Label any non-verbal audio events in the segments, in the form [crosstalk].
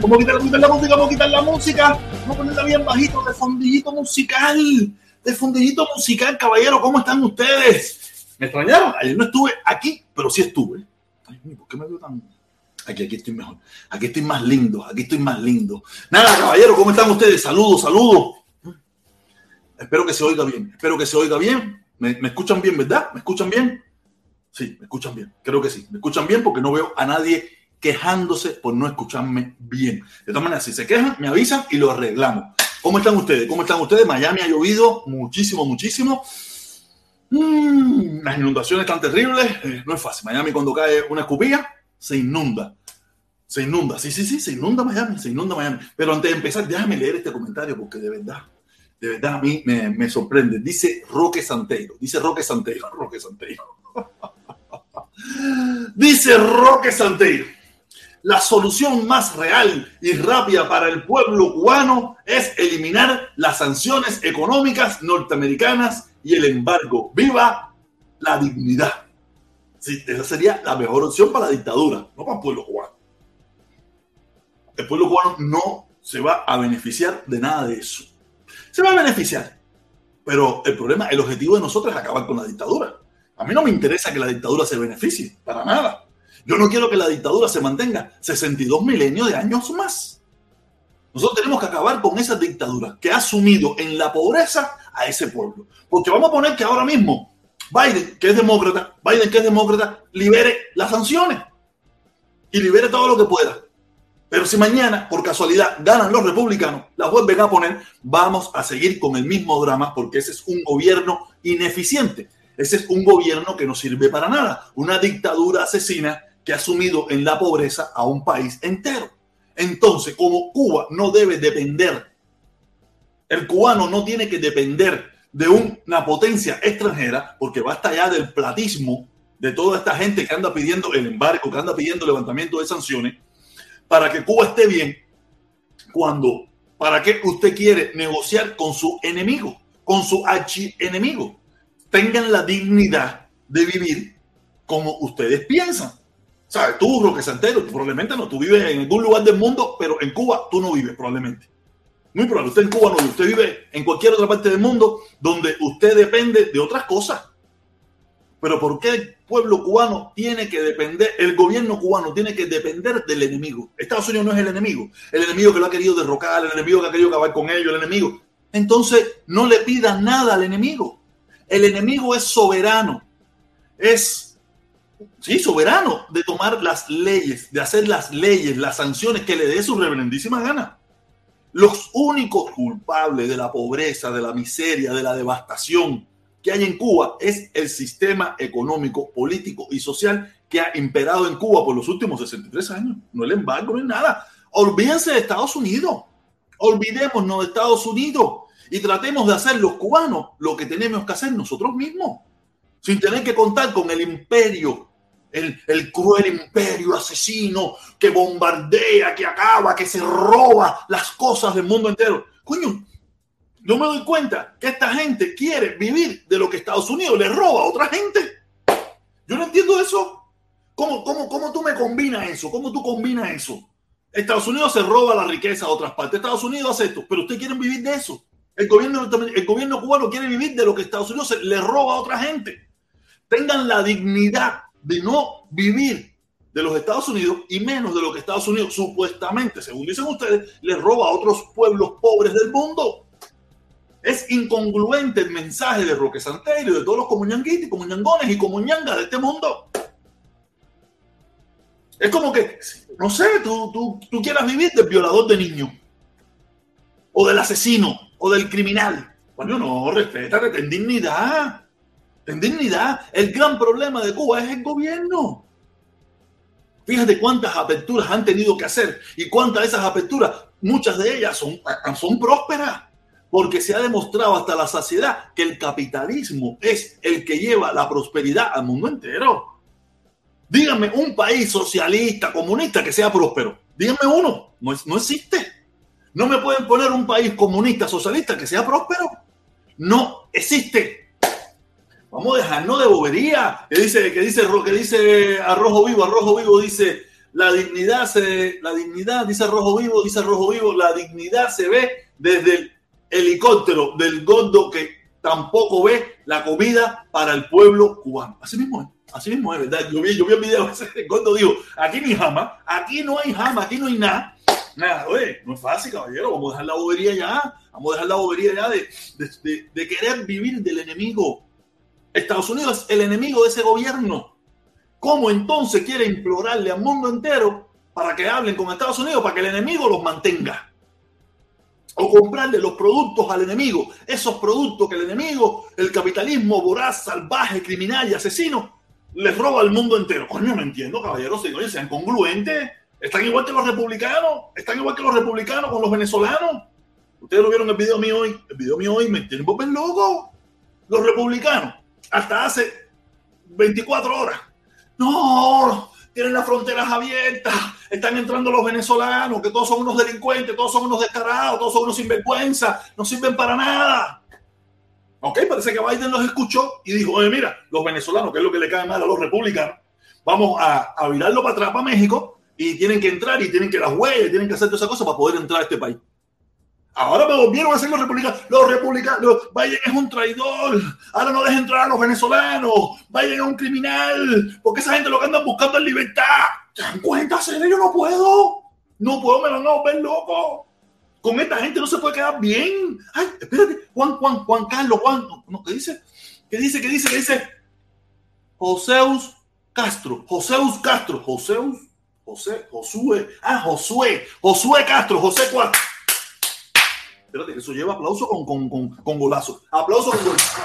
¿Cómo quitar, quitar la música? ¿Cómo quitar la música? Vamos a ponerla bien bajito, de fondillito musical. De fondillito musical, caballero. ¿Cómo están ustedes? ¿Me extrañaron? Ayer no estuve aquí, pero sí estuve. Ay, ¿por qué me veo tan...? Aquí, aquí estoy mejor. Aquí estoy más lindo. Aquí estoy más lindo. Nada, caballero, ¿cómo están ustedes? Saludos, saludos. Espero que se oiga bien. Espero que se oiga bien. ¿Me, me escuchan bien, verdad? ¿Me escuchan bien? Sí, me escuchan bien. Creo que sí. Me escuchan bien porque no veo a nadie quejándose por no escucharme bien. De todas maneras, si se quejan, me avisan y lo arreglamos. ¿Cómo están ustedes? ¿Cómo están ustedes? Miami ha llovido muchísimo, muchísimo. Mm, las inundaciones están terribles. Eh, no es fácil. Miami cuando cae una escupilla, se inunda. Se inunda. Sí, sí, sí, se inunda Miami, se inunda Miami. Pero antes de empezar, déjame leer este comentario porque de verdad, de verdad a mí me, me sorprende. Dice Roque Santeiro. Dice Roque Santeiro. Roque Santeiro. [laughs] Dice Roque Santeiro la solución más real y rápida para el pueblo cubano es eliminar las sanciones económicas norteamericanas y el embargo. ¡Viva la dignidad! Sí, esa sería la mejor opción para la dictadura, no para el pueblo cubano. El pueblo cubano no se va a beneficiar de nada de eso. Se va a beneficiar, pero el problema, el objetivo de nosotros es acabar con la dictadura. A mí no me interesa que la dictadura se beneficie, para nada. Yo no quiero que la dictadura se mantenga 62 milenios de años más. Nosotros tenemos que acabar con esa dictadura que ha sumido en la pobreza a ese pueblo. Porque vamos a poner que ahora mismo Biden, que es demócrata, Biden, que es demócrata, libere las sanciones y libere todo lo que pueda. Pero si mañana, por casualidad, ganan los republicanos, la vuelven a poner, vamos a seguir con el mismo drama porque ese es un gobierno ineficiente. Ese es un gobierno que no sirve para nada. Una dictadura asesina que ha sumido en la pobreza a un país entero. Entonces, como Cuba no debe depender, el cubano no tiene que depender de una potencia extranjera, porque basta ya del platismo de toda esta gente que anda pidiendo el embargo, que anda pidiendo levantamiento de sanciones, para que Cuba esté bien, cuando, ¿para qué usted quiere negociar con su enemigo, con su archienemigo? Tengan la dignidad de vivir como ustedes piensan. ¿Sabes? Tú, Roque Santero, probablemente no, tú vives en algún lugar del mundo, pero en Cuba tú no vives, probablemente. Muy probable, usted en Cuba no vive, usted vive en cualquier otra parte del mundo donde usted depende de otras cosas. Pero ¿por qué el pueblo cubano tiene que depender, el gobierno cubano tiene que depender del enemigo? Estados Unidos no es el enemigo, el enemigo que lo ha querido derrocar, el enemigo que ha querido acabar con ellos, el enemigo. Entonces, no le pida nada al enemigo. El enemigo es soberano, es sí, soberano de tomar las leyes, de hacer las leyes, las sanciones que le dé su reverendísima gana. Los únicos culpables de la pobreza, de la miseria, de la devastación que hay en Cuba es el sistema económico, político y social que ha imperado en Cuba por los últimos 63 años. No el embargo, no nada. Olvídense de Estados Unidos. Olvidémonos de Estados Unidos y tratemos de hacer los cubanos lo que tenemos que hacer nosotros mismos sin tener que contar con el imperio, el, el, cruel imperio asesino que bombardea, que acaba, que se roba las cosas del mundo entero. Coño, yo me doy cuenta que esta gente quiere vivir de lo que Estados Unidos le roba a otra gente. Yo no entiendo eso. ¿Cómo, cómo, cómo tú me combinas eso? ¿Cómo tú combinas eso? Estados Unidos se roba la riqueza a otras partes. Estados Unidos hace esto, pero ustedes quieren vivir de eso. El gobierno, el gobierno cubano quiere vivir de lo que Estados Unidos le roba a otra gente tengan la dignidad de no vivir de los Estados Unidos y menos de lo que Estados Unidos supuestamente, según dicen ustedes, le roba a otros pueblos pobres del mundo. Es incongruente el mensaje de Roque Santerio, de todos los comuñanguitos, comuñangones y comuñangas de este mundo. Es como que, no sé, tú, tú, tú quieras vivir del violador de niños, o del asesino, o del criminal. Bueno, no, respétate, ten dignidad en dignidad. El gran problema de Cuba es el gobierno. Fíjate cuántas aperturas han tenido que hacer y cuántas de esas aperturas, muchas de ellas son, son prósperas, porque se ha demostrado hasta la saciedad que el capitalismo es el que lleva la prosperidad al mundo entero. Díganme un país socialista, comunista que sea próspero. Díganme uno. No, no existe. No me pueden poner un país comunista, socialista que sea próspero. No existe. Vamos a dejarnos de bobería. Que dice, que dice, que dice Arrojo Vivo, Arrojo Vivo dice, la dignidad se, la dignidad, dice Rojo Vivo, dice Rojo Vivo, la dignidad se ve desde el helicóptero del gordo que tampoco ve la comida para el pueblo cubano. Así mismo es. Así mismo es, ¿verdad? Yo vi, yo vi el video ese gordo dijo, aquí ni jama, aquí no hay jama, aquí no hay nada. Nada, oye, no es fácil, caballero, vamos a dejar la bobería ya, vamos a dejar la bobería ya de, de, de querer vivir del enemigo. Estados Unidos es el enemigo de ese gobierno. ¿Cómo entonces quiere implorarle al mundo entero para que hablen con Estados Unidos para que el enemigo los mantenga? o comprarle los productos al enemigo, esos productos que el enemigo, el capitalismo voraz, salvaje, criminal y asesino, les roba al mundo entero. Coño, no entiendo, caballeros, si sean congruentes. Están igual que los republicanos, están igual que los republicanos con los venezolanos. Ustedes lo vieron en el video mío hoy. El video mío hoy me tiene un poco loco. Los republicanos, hasta hace 24 horas. No, tienen las fronteras abiertas, están entrando los venezolanos, que todos son unos delincuentes, todos son unos descarados, todos son unos sinvergüenza, no sirven para nada. Ok, parece que Biden los escuchó y dijo, oye, mira, los venezolanos, que es lo que le cae mal a los republicanos, vamos a, a virarlo para atrás, para México, y tienen que entrar y tienen que las huellas, tienen que hacer todas esas cosas para poder entrar a este país. Ahora me volvieron a hacer los republicanos. Los republicanos, Biden es un traidor. Ahora no dejen entrar a los venezolanos. Biden es un criminal. Porque esa gente lo que andan buscando es libertad. ¿Se dan cuenta, Yo no puedo. No puedo, me van a volver loco. Con esta gente no se puede quedar bien. Ay, espérate. Juan, Juan, Juan Carlos, Juan. ¿Qué dice? ¿Qué dice? ¿Qué dice? ¿Qué dice? Joseus Castro. Joseus Castro. Joseus. José, Josué. Ah, Josué. Josué Castro. José Cuatro. Eso lleva aplauso con, con, con, golazo. Aplauso con golazo.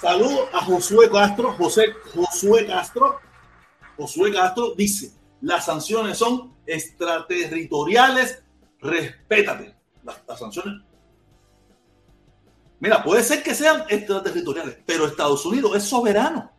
Saludo a Josué Castro. José Josué Castro. Josué Castro dice: las sanciones son extraterritoriales. Respétate. Las sanciones. Mira, puede ser que sean extraterritoriales, pero Estados Unidos es soberano.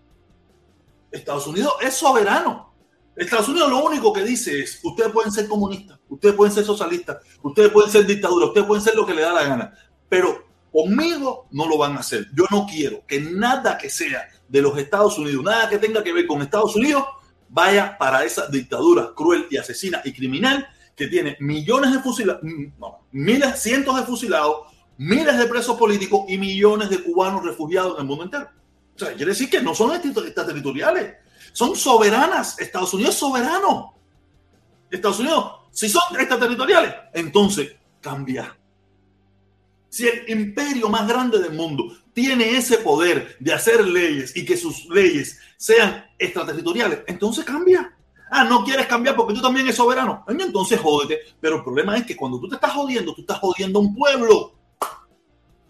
Estados Unidos es soberano. Estados Unidos lo único que dice es, ustedes pueden ser comunistas, ustedes pueden ser socialistas, ustedes pueden ser dictadura, ustedes pueden ser lo que les da la gana, pero conmigo no lo van a hacer. Yo no quiero que nada que sea de los Estados Unidos, nada que tenga que ver con Estados Unidos, vaya para esa dictadura cruel y asesina y criminal que tiene millones de fusilados, no, miles, cientos de fusilados, miles de presos políticos y millones de cubanos refugiados en el mundo entero. O sea, quiere decir que no son territoriales, son soberanas. Estados Unidos es soberano. Estados Unidos, si son extraterritoriales, entonces cambia. Si el imperio más grande del mundo tiene ese poder de hacer leyes y que sus leyes sean extraterritoriales, entonces cambia. Ah, no quieres cambiar porque tú también eres soberano. Entonces jódete. Pero el problema es que cuando tú te estás jodiendo, tú estás jodiendo a un pueblo.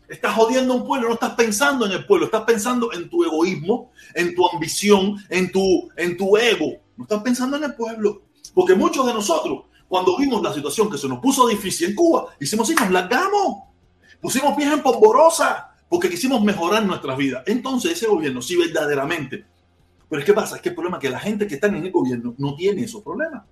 Estás jodiendo a un pueblo, no estás pensando en el pueblo, estás pensando en tu egoísmo, en tu ambición, en tu, en tu ego. No estás pensando en el pueblo. Porque muchos de nosotros, cuando vimos la situación que se nos puso difícil en Cuba, hicimos así, nos largamos. Pusimos pies en polvorosa porque quisimos mejorar nuestras vidas. Entonces ese gobierno, sí, verdaderamente. Pero es que pasa, es que el problema es que la gente que está en el gobierno no tiene esos problemas.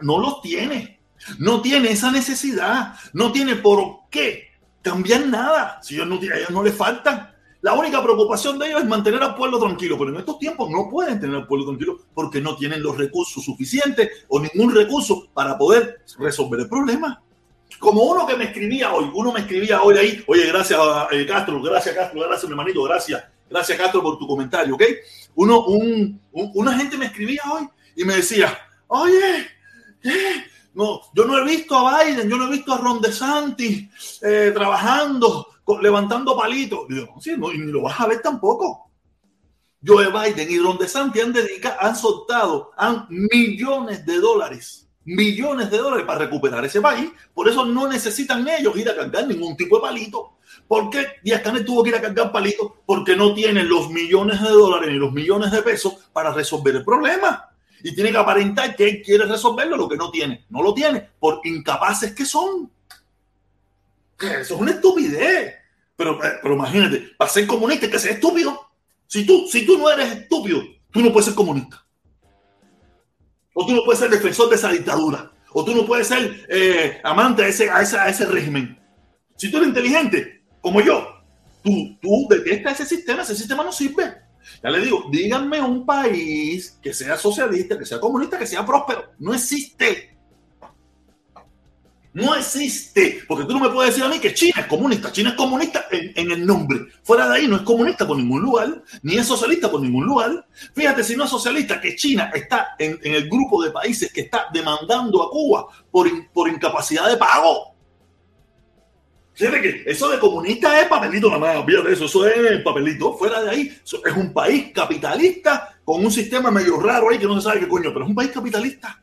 No los tiene. No tiene esa necesidad. No tiene por qué cambiar nada. Si ellos no, a ellos no les faltan. La única preocupación de ellos es mantener al pueblo tranquilo, pero en estos tiempos no pueden tener al pueblo tranquilo porque no tienen los recursos suficientes o ningún recurso para poder resolver el problema. Como uno que me escribía hoy, uno me escribía hoy ahí, oye, gracias eh, Castro, gracias Castro, gracias mi hermanito, gracias, gracias Castro por tu comentario, ¿ok? Uno, un, una gente me escribía hoy y me decía, oye, ¿eh? No, yo no he visto a Biden, yo no he visto a Ron DeSantis eh, trabajando, levantando palitos. sí, no, y ni lo vas a ver tampoco. Joe Biden y Ron DeSantis han dedicado, han soltado han millones de dólares, millones de dólares para recuperar ese país. Por eso no necesitan ellos ir a cargar ningún tipo de palito. ¿Por qué Díaz tuvo que ir a cargar palitos? Porque no tienen los millones de dólares ni los millones de pesos para resolver el problema y tiene que aparentar que él quiere resolverlo lo que no tiene. No lo tiene por incapaces que son. Eso es una estupidez. Pero, eh, pero imagínate, para ser comunista que sea estúpido. Si tú, si tú no eres estúpido, tú no puedes ser comunista. O tú no puedes ser defensor de esa dictadura. O tú no puedes ser eh, amante a ese, a, ese, régimen. Si tú eres inteligente, como yo, tú, tú detestas ese sistema, ese sistema no sirve. Ya le digo, díganme un país que sea socialista, que sea comunista, que sea próspero. No existe. No existe. Porque tú no me puedes decir a mí que China es comunista. China es comunista en, el nombre. Fuera de ahí no es comunista por ningún lugar, ni es socialista por ningún lugar. Fíjate si no es socialista que China está en, el grupo de países que está demandando a Cuba por, por incapacidad de pago. Fíjate que eso de comunista es papelito nada más, olvídate eso, eso es papelito. Fuera de ahí, es un país capitalista con un sistema medio raro ahí que no se sabe qué coño, pero es un país capitalista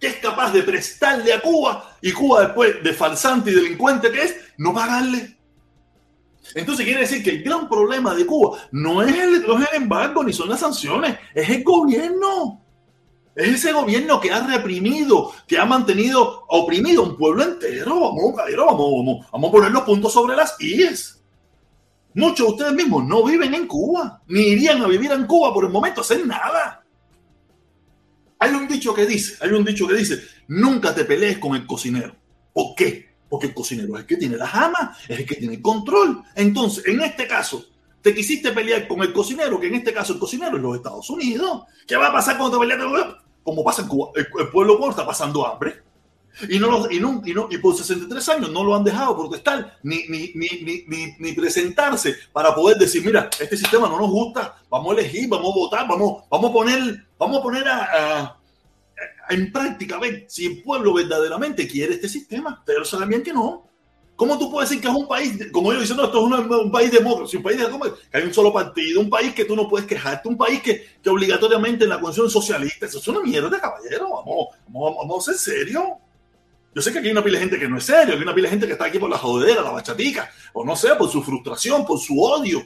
que es capaz de prestarle a Cuba y Cuba después de falsante y delincuente que es, no pagarle. Entonces quiere decir que el gran problema de Cuba no es el, no es el embargo ni son las sanciones, es el gobierno. Es ese gobierno que ha reprimido, que ha mantenido oprimido a un pueblo entero. Vamos, vamos, vamos, a poner los puntos sobre las IES. Muchos de ustedes mismos no viven en Cuba, ni irían a vivir en Cuba por el momento a hacer nada. Hay un dicho que dice, hay un dicho que dice, nunca te pelees con el cocinero. ¿Por qué? Porque el cocinero es el que tiene la jama, es el que tiene el control. Entonces, en este caso, te quisiste pelear con el cocinero, que en este caso el cocinero es los Estados Unidos. ¿Qué va a pasar cuando te peleas con Como pasa en Cuba, el, pueblo cubano está pasando hambre. Y, no, y, no, y, no, y por 63 años no lo han dejado protestar ni, ni, ni, ni, presentarse para poder decir, mira, este sistema no nos gusta, vamos a elegir, vamos a votar, vamos, vamos a poner, vamos a, poner a, en práctica, ver si el pueblo verdaderamente quiere este sistema. Pero saben bien que no. ¿Cómo tú puedes decir que es un país, como ellos dicen, no, esto es un país demócrata, un país de, que hay un solo partido, un país que tú no puedes quejarte, un país que, que obligatoriamente en la constitución socialista, eso es una mierda, caballero, vamos, vamos, vamos a ser serios. Yo sé que aquí hay una pila de gente que no es serio, hay una pila de gente que está aquí por la jodera, la bachatica, o no sé, por su frustración, por su odio.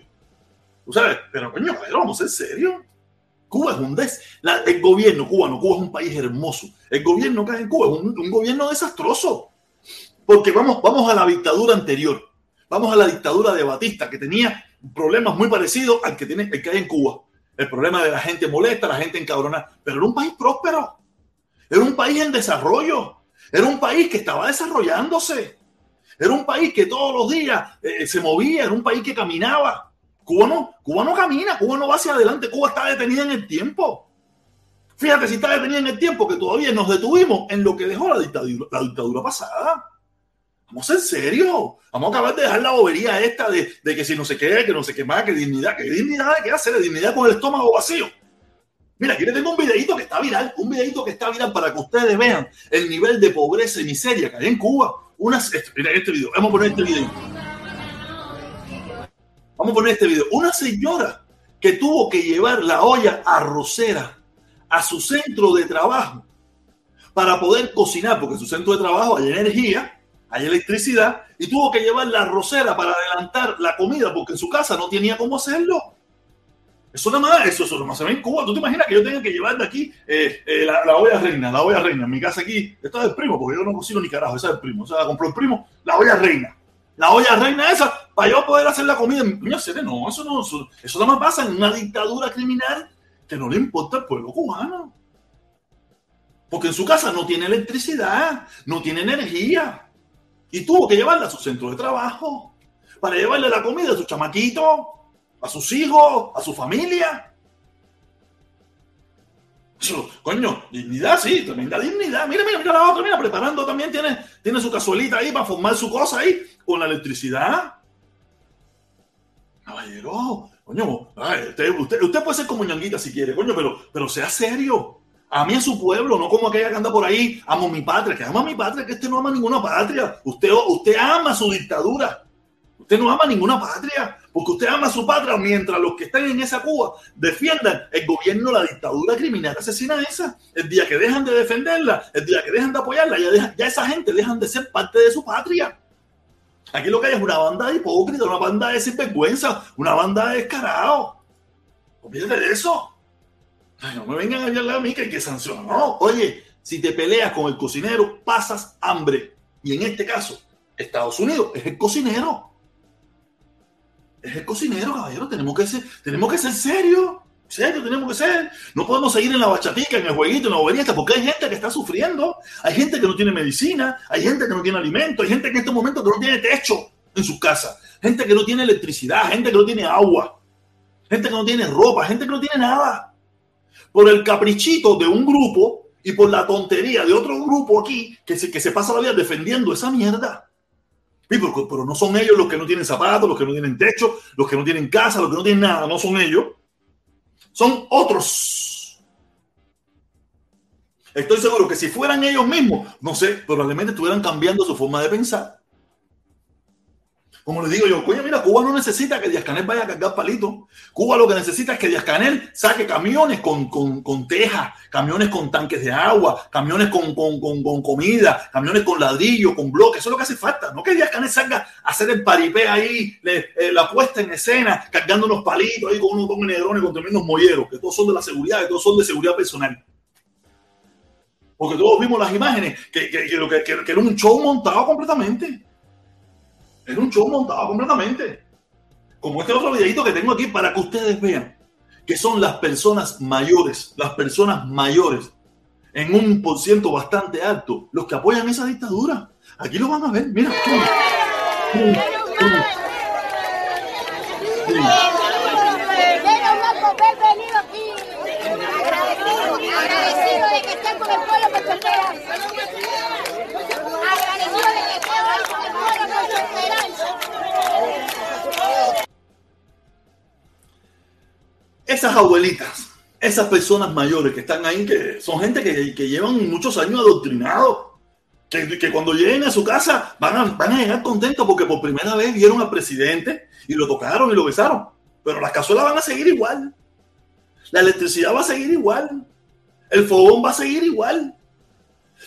¿Tú sabes? Pero coño, caballero, vamos a ser serios. Cuba es un des. el gobierno cubano, Cuba es un país hermoso. El gobierno que hay en Cuba es un gobierno desastroso. Porque vamos, vamos a la dictadura anterior. Vamos a la dictadura de Batista, que tenía problemas muy parecidos al que, tiene, el que hay en Cuba. El problema de la gente molesta, la gente encabronada. Pero era un país próspero. Era un país en desarrollo. Era un país que estaba desarrollándose. Era un país que todos los días eh, se movía. Era un país que caminaba. Cuba no, Cuba no camina. Cuba no va hacia adelante. Cuba está detenida en el tiempo. Fíjate si está detenida en el tiempo que todavía nos detuvimos en lo que dejó la dictadura, la dictadura pasada. Vamos en serio. Vamos a acabar de dejar la bobería esta de, que si no se qué, que no se qué más, que dignidad, que dignidad, que hacer dignidad con el estómago vacío. Mira, aquí les tengo un videito que está viral, un videito que está viral para que ustedes vean el nivel de pobreza y miseria que hay en Cuba. Una, este, mira este video, vamos a poner este video. Vamos a poner este video. Una señora que tuvo que llevar la olla arrocera a su centro de trabajo para poder cocinar, porque su centro de trabajo hay energía hay electricidad y tuvo que llevar la rosera para adelantar la comida porque en su casa no tenía cómo hacerlo. Eso nada más, eso, eso nada más se ve en Cuba. ¿Tú te imaginas que yo tenga que llevar de aquí eh, eh, la, olla reina, la olla reina? En mi casa aquí, esto es del primo, porque yo no cocino ni carajo, esa es del primo. O sea, la compró el primo, la olla reina. La olla reina esa, para yo poder hacer la comida. Mira, no, eso no, eso, eso nada más pasa en una dictadura criminal que no le importa al pueblo cubano. Porque en su casa no tiene electricidad, no tiene energía. Y tuvo que llevarla a su centro de trabajo para llevarle la comida a su chamaquito, a sus hijos, a su familia. coño, dignidad, sí, tremenda dignidad. Mira, mira, mira la otra, mira, preparando también, tiene, tiene su cazuelita ahí para formar su cosa ahí con la electricidad. Caballero, coño, usted, usted, puede ser como ñanguita si quiere, coño, pero, pero sea serio. A mí a su pueblo, no como aquella que anda por ahí, amo mi patria, que ama mi patria, que este no ama ninguna patria. Usted, usted ama su dictadura. Usted no ama ninguna patria, porque usted ama su patria mientras los que están en esa Cuba defiendan el gobierno, la dictadura criminal asesina esa. El día que dejan de defenderla, el día que dejan de apoyarla, ya, ya esa gente dejan de ser parte de su patria. Aquí lo que hay es una banda de hipócritas, una banda de sinvergüenza, una banda de descarado. Olvídate de eso no me vengan a hablar a mí que hay que sancionar. No, oye, si te peleas con el cocinero, pasas hambre. Y en este caso, Estados Unidos es el cocinero. Es el cocinero, caballero. Tenemos que ser, tenemos que ser serios. Serio tenemos que ser. No podemos seguir en la bachatica, en el jueguito, en la bobería, porque hay gente que está sufriendo, hay gente que no tiene medicina, hay gente que no tiene alimento, hay gente que en este momento no tiene techo en sus casas, gente que no tiene electricidad, gente que no tiene agua, gente que no tiene ropa, gente que no tiene nada. Por el caprichito de un grupo y por la tontería de otro grupo aquí que se, que se pasa la vida defendiendo esa mierda. Pero, pero no son ellos los que no tienen zapatos, los que no tienen techo, los que no tienen casa, los que no tienen nada, no son ellos son otros. Estoy seguro que si fueran ellos mismos, no sé, probablemente estuvieran cambiando su forma de pensar. Como les digo yo, coño, mira, Cuba no necesita que Díaz Canel vaya a cargar palitos. Cuba lo que necesita es que Díaz Canel saque camiones con, con, con tejas, camiones con tanques de agua, camiones con, con, comida, camiones con ladrillo, con bloques. Eso es lo que hace falta. No que Díaz Canel salga a hacer el paripé ahí, eh, la puesta en escena, cargando unos palitos ahí con unos con negrones, con tremendos molleros, que todos son de la seguridad, que todos son de seguridad personal. Porque todos vimos las imágenes, que, que, que, que era un show montado completamente. Es un show montado completamente. Como este otro videito que tengo aquí para que ustedes vean que son las personas mayores, las personas mayores, en un por ciento bastante alto, los que apoyan esa dictadura. Aquí lo van a ver, mira. Agradecido de que estén con el pueblo Agradecido de que estén con el pueblo esas abuelitas, esas personas mayores que están ahí, que son gente que, que llevan muchos años adoctrinados, que, cuando lleguen a su casa van a, van a llegar contentos porque por primera vez vieron al presidente y lo tocaron y lo besaron. Pero las cazuelas van a seguir igual. La electricidad va a seguir igual. El fogón va a seguir igual.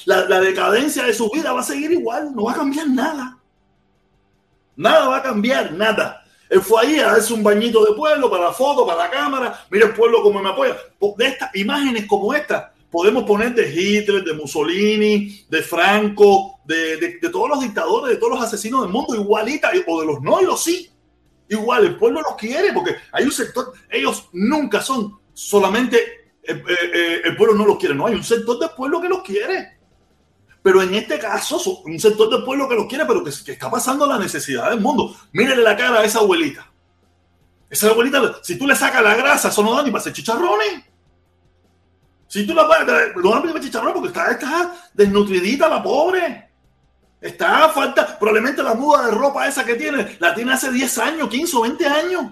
La, la decadencia de su vida va a seguir igual. No va a cambiar nada. Nada va a cambiar, nada. Él fue ahí a darse un bañito de pueblo para la foto, para la cámara. Mira el pueblo como me apoya. De estas imágenes como esta, podemos poner de Hitler, de Mussolini, de Franco, de, todos los dictadores, de todos los asesinos del mundo, igualita, o de los no y los sí. Igual, el pueblo los quiere porque hay un sector, ellos nunca son solamente eh, eh, eh, el pueblo no los quiere, no, hay un sector del pueblo que los quiere. Pero en este caso, un sector del pueblo que lo quiere, pero que, está pasando la necesidad del mundo. Mírenle la cara a esa abuelita. Esa abuelita, si tú le sacas la grasa, eso no da ni para hacer chicharrones. Si tú la no da para chicharrones porque está, está desnutridita la pobre. Está falta, probablemente la muda de ropa esa que tiene, la tiene hace 10 años, 15 o 20 años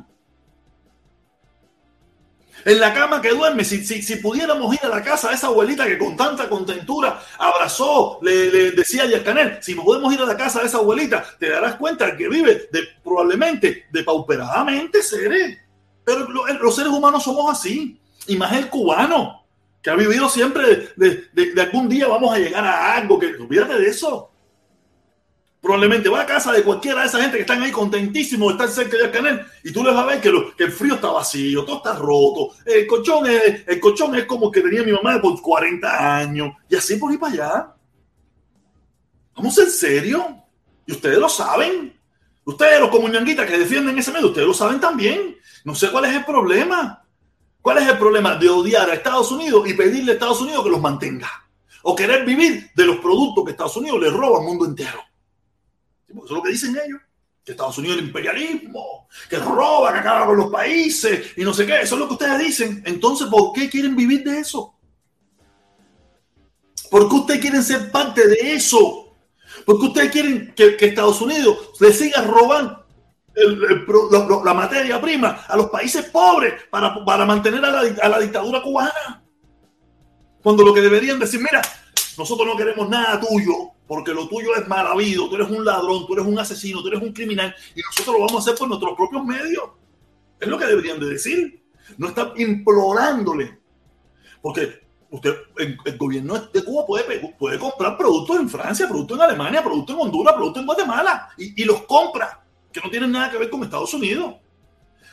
en la cama que duerme. Si, si, si, pudiéramos ir a la casa de esa abuelita que con tanta contentura abrazó, le, decía a Canel, si podemos ir a la casa de esa abuelita, te darás cuenta que vive de, probablemente depauperadamente, seres. Pero los seres humanos somos así. Y más el cubano, que ha vivido siempre de, de algún día vamos a llegar a algo, que olvídate de eso. Probablemente va a casa de cualquiera de esa gente que están ahí contentísimos de estar cerca de Canel y tú les vas a ver que, el frío está vacío, todo está roto. El colchón es, el colchón es como que tenía mi mamá por 40 años y así por ir para allá. Vamos en serio. Y ustedes lo saben. Ustedes, los comunanguitas que defienden ese medio, ustedes lo saben también. No sé cuál es el problema. ¿Cuál es el problema de odiar a Estados Unidos y pedirle a Estados Unidos que los mantenga? O querer vivir de los productos que Estados Unidos le roba al mundo entero. Eso es lo que dicen ellos. Que Estados Unidos es el imperialismo, que roba, que acaba con los países y no sé qué. Eso es lo que ustedes dicen. Entonces, ¿por qué quieren vivir de eso? ¿Por qué ustedes quieren ser parte de eso? ¿Por qué ustedes quieren que, Estados Unidos le siga robando la, materia prima a los países pobres para, para mantener a la, a la dictadura cubana? Cuando lo que deberían decir, mira, nosotros no queremos nada tuyo, porque lo tuyo es mal habido, tú eres un ladrón, tú eres un asesino, tú eres un criminal, y nosotros lo vamos a hacer por nuestros propios medios. Es lo que deberían de decir. No están implorándole. Porque usted, el, gobierno de Cuba puede, puede comprar productos en Francia, productos en Alemania, productos en Honduras, productos en Guatemala, y, y los compra, que no tienen nada que ver con Estados Unidos.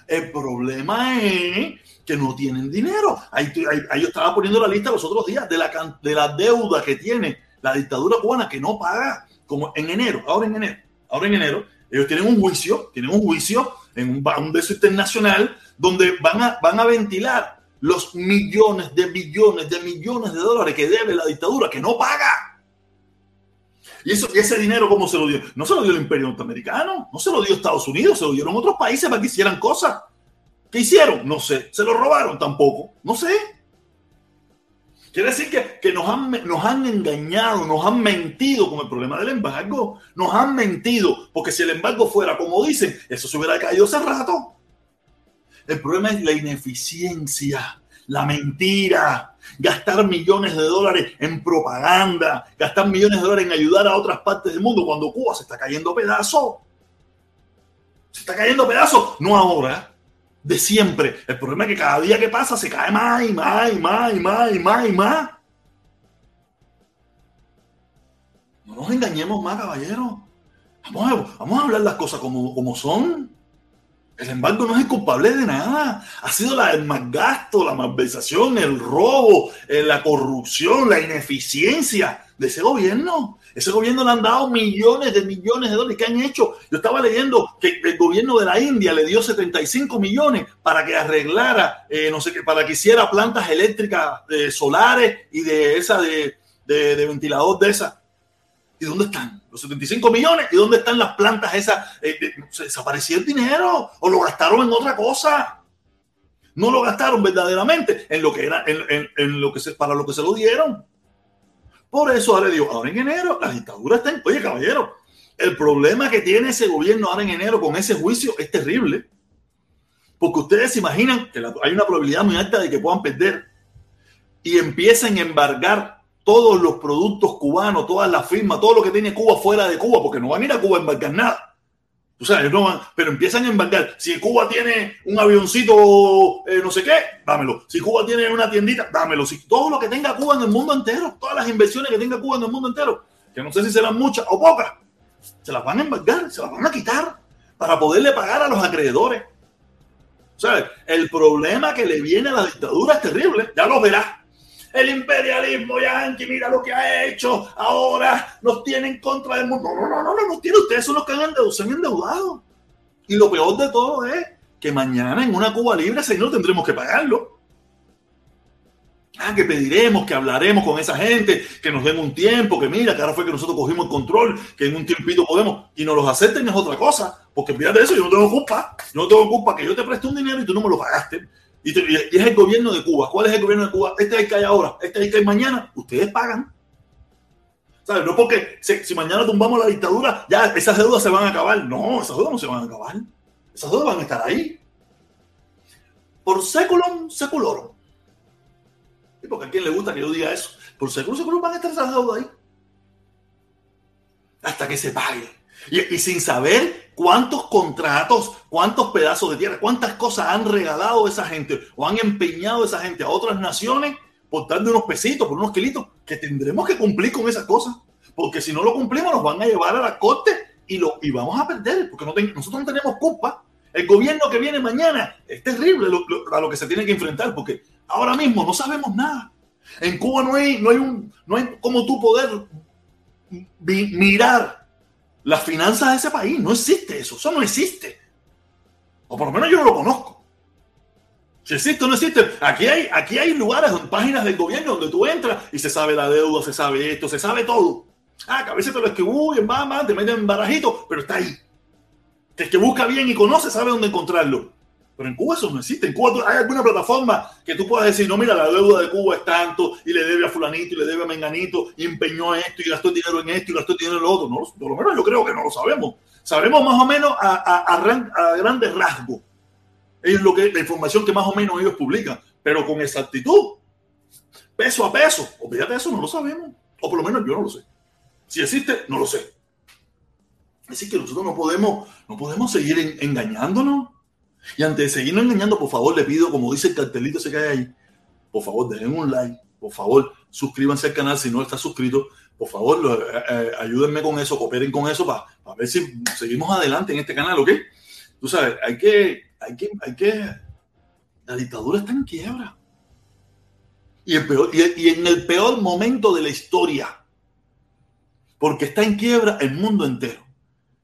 El problema es que no tienen dinero. Ahí, yo estaba poniendo la lista los otros días de la, de la deuda que tiene la dictadura cubana que no paga, como en enero, ahora en enero, ahora en enero, ellos tienen un juicio, tienen un juicio en un, un internacional donde van a, van a ventilar los millones de millones de millones de dólares que debe la dictadura, que no paga. Y, eso, y ese dinero, ¿cómo se lo dio? No se lo dio el imperio norteamericano, no se lo dio Estados Unidos, se lo dieron otros países para que hicieran cosas. ¿Qué hicieron? No sé. ¿Se lo robaron? Tampoco. No sé. Quiere decir que, que nos, han, nos han engañado, nos han mentido con el problema del embargo. Nos han mentido, porque si el embargo fuera como dicen, eso se hubiera caído hace rato. El problema es la ineficiencia, la mentira, gastar millones de dólares en propaganda, gastar millones de dólares en ayudar a otras partes del mundo cuando Cuba se está cayendo a pedazos. Se está cayendo a pedazos, no ahora, de siempre. El problema es que cada día que pasa se cae más y más y más y más y más y más. No nos engañemos más, caballeros. Vamos a, vamos a hablar las cosas como, como son. El embargo no es culpable de nada. Ha sido la, el gasto, la malversación, el robo, eh, la corrupción, la ineficiencia de ese gobierno. Ese gobierno le han dado millones de millones de dólares que han hecho. Yo estaba leyendo que el gobierno de la India le dio 75 millones para que arreglara, eh, no sé qué, para que hiciera plantas eléctricas eh, solares y de esa de, de, ventilador de esa. ¿Y dónde están? Los 75 millones. ¿Y dónde están las plantas esas? Eh, ¿Se desapareció el dinero? ¿O lo gastaron en otra cosa? No lo gastaron verdaderamente en lo que era, en, en lo que se, para lo que se lo dieron. Por eso ahora digo, ahora en enero la dictadura está en... Oye, caballero, el problema que tiene ese gobierno ahora en enero con ese juicio es terrible. Porque ustedes se imaginan que hay una probabilidad muy alta de que puedan perder y empiecen a embargar todos los productos cubanos, todas las firmas, todo lo que tiene Cuba fuera de Cuba, porque no van a ir a Cuba a embargar nada. O sea, no pero empiezan a embargar. Si Cuba tiene un avioncito, eh, no sé qué, dámelo. Si Cuba tiene una tiendita, dámelo. Si todo lo que tenga Cuba en el mundo entero, todas las inversiones que tenga Cuba en el mundo entero, que no sé si serán muchas o pocas, se las van a embargar, se las van a quitar para poderle pagar a los acreedores. El problema que le viene a la dictadura es terrible, ya lo verás el imperialismo yanqui, mira lo que ha hecho, ahora nos tiene en contra del mundo. No, no, no, no, no, tiene ustedes son los que han endeudado. Y lo peor de todo es que mañana en una Cuba libre, señor, tendremos que pagarlo. Ah, que pediremos, que hablaremos con esa gente, que nos den un tiempo, que mira, que ahora fue que nosotros cogimos el control, que en un tiempito podemos, y nos los acepten es otra cosa, porque fíjate eso, yo no tengo culpa, yo no tengo culpa que yo te preste un dinero y tú no me lo pagaste. Y, es el gobierno de Cuba. ¿Cuál es el gobierno de Cuba? Este es el que hay ahora, este es el que hay mañana. Ustedes pagan. ¿Sabes? No porque si, mañana tumbamos la dictadura, ya esas deudas se van a acabar. No, esas deudas no se van a acabar. Esas deudas van a estar ahí. Por seculum seculorum. ¿Y porque a quién le gusta que yo diga eso? Por seculum seculorum van a estar esas deudas ahí. Hasta que se pague. y sin saber ¿Cuántos contratos, cuántos pedazos de tierra, cuántas cosas han regalado esa gente o han empeñado esa gente a otras naciones por darle unos pesitos, por unos kilitos, que tendremos que cumplir con esas cosas? Porque si no lo cumplimos nos van a llevar a la corte y, lo, y vamos a perder, porque nosotros no tenemos culpa. El gobierno que viene mañana es terrible a lo que se tiene que enfrentar, porque ahora mismo no sabemos nada. En Cuba no hay, no hay, un, no hay como tú poder mirar las finanzas de ese país. No existe eso, eso no existe. O por lo menos yo no lo conozco. Si existe o no existe, aquí hay, aquí hay lugares, páginas del gobierno donde tú entras y se sabe la deuda, se sabe esto, se sabe todo. Ah, que a veces te lo escriben, va, te meten en barajito, pero está ahí. El que busca bien y conoce sabe dónde encontrarlo. Pero en Cuba eso no existe. En Cuba hay alguna plataforma que tú puedas decir, no, mira, la deuda de Cuba es tanto y le debe a fulanito y le debe a menganito y empeñó esto y gastó dinero en esto y gastó dinero en lo otro. No, por lo menos yo creo que no lo sabemos. Sabemos más o menos a, a, grandes rasgos. Es lo que, la información que más o menos ellos publican. Pero con exactitud, peso a peso, olvídate eso, no lo sabemos. O por lo menos yo no lo sé. Si existe, no lo sé. Así que nosotros no podemos, no podemos seguir engañándonos. Y antes de seguirnos engañando, por favor, le pido, como dice el cartelito que hay ahí, por favor, dejen un like, por favor, suscríbanse al canal si no está suscrito, por favor, eh, eh, ayúdenme con eso, cooperen con eso para, ver si seguimos adelante en este canal, ¿ok? Tú sabes, hay que, hay que, hay que, la dictadura está en quiebra. Y en el peor momento de la historia, porque está en quiebra el mundo entero.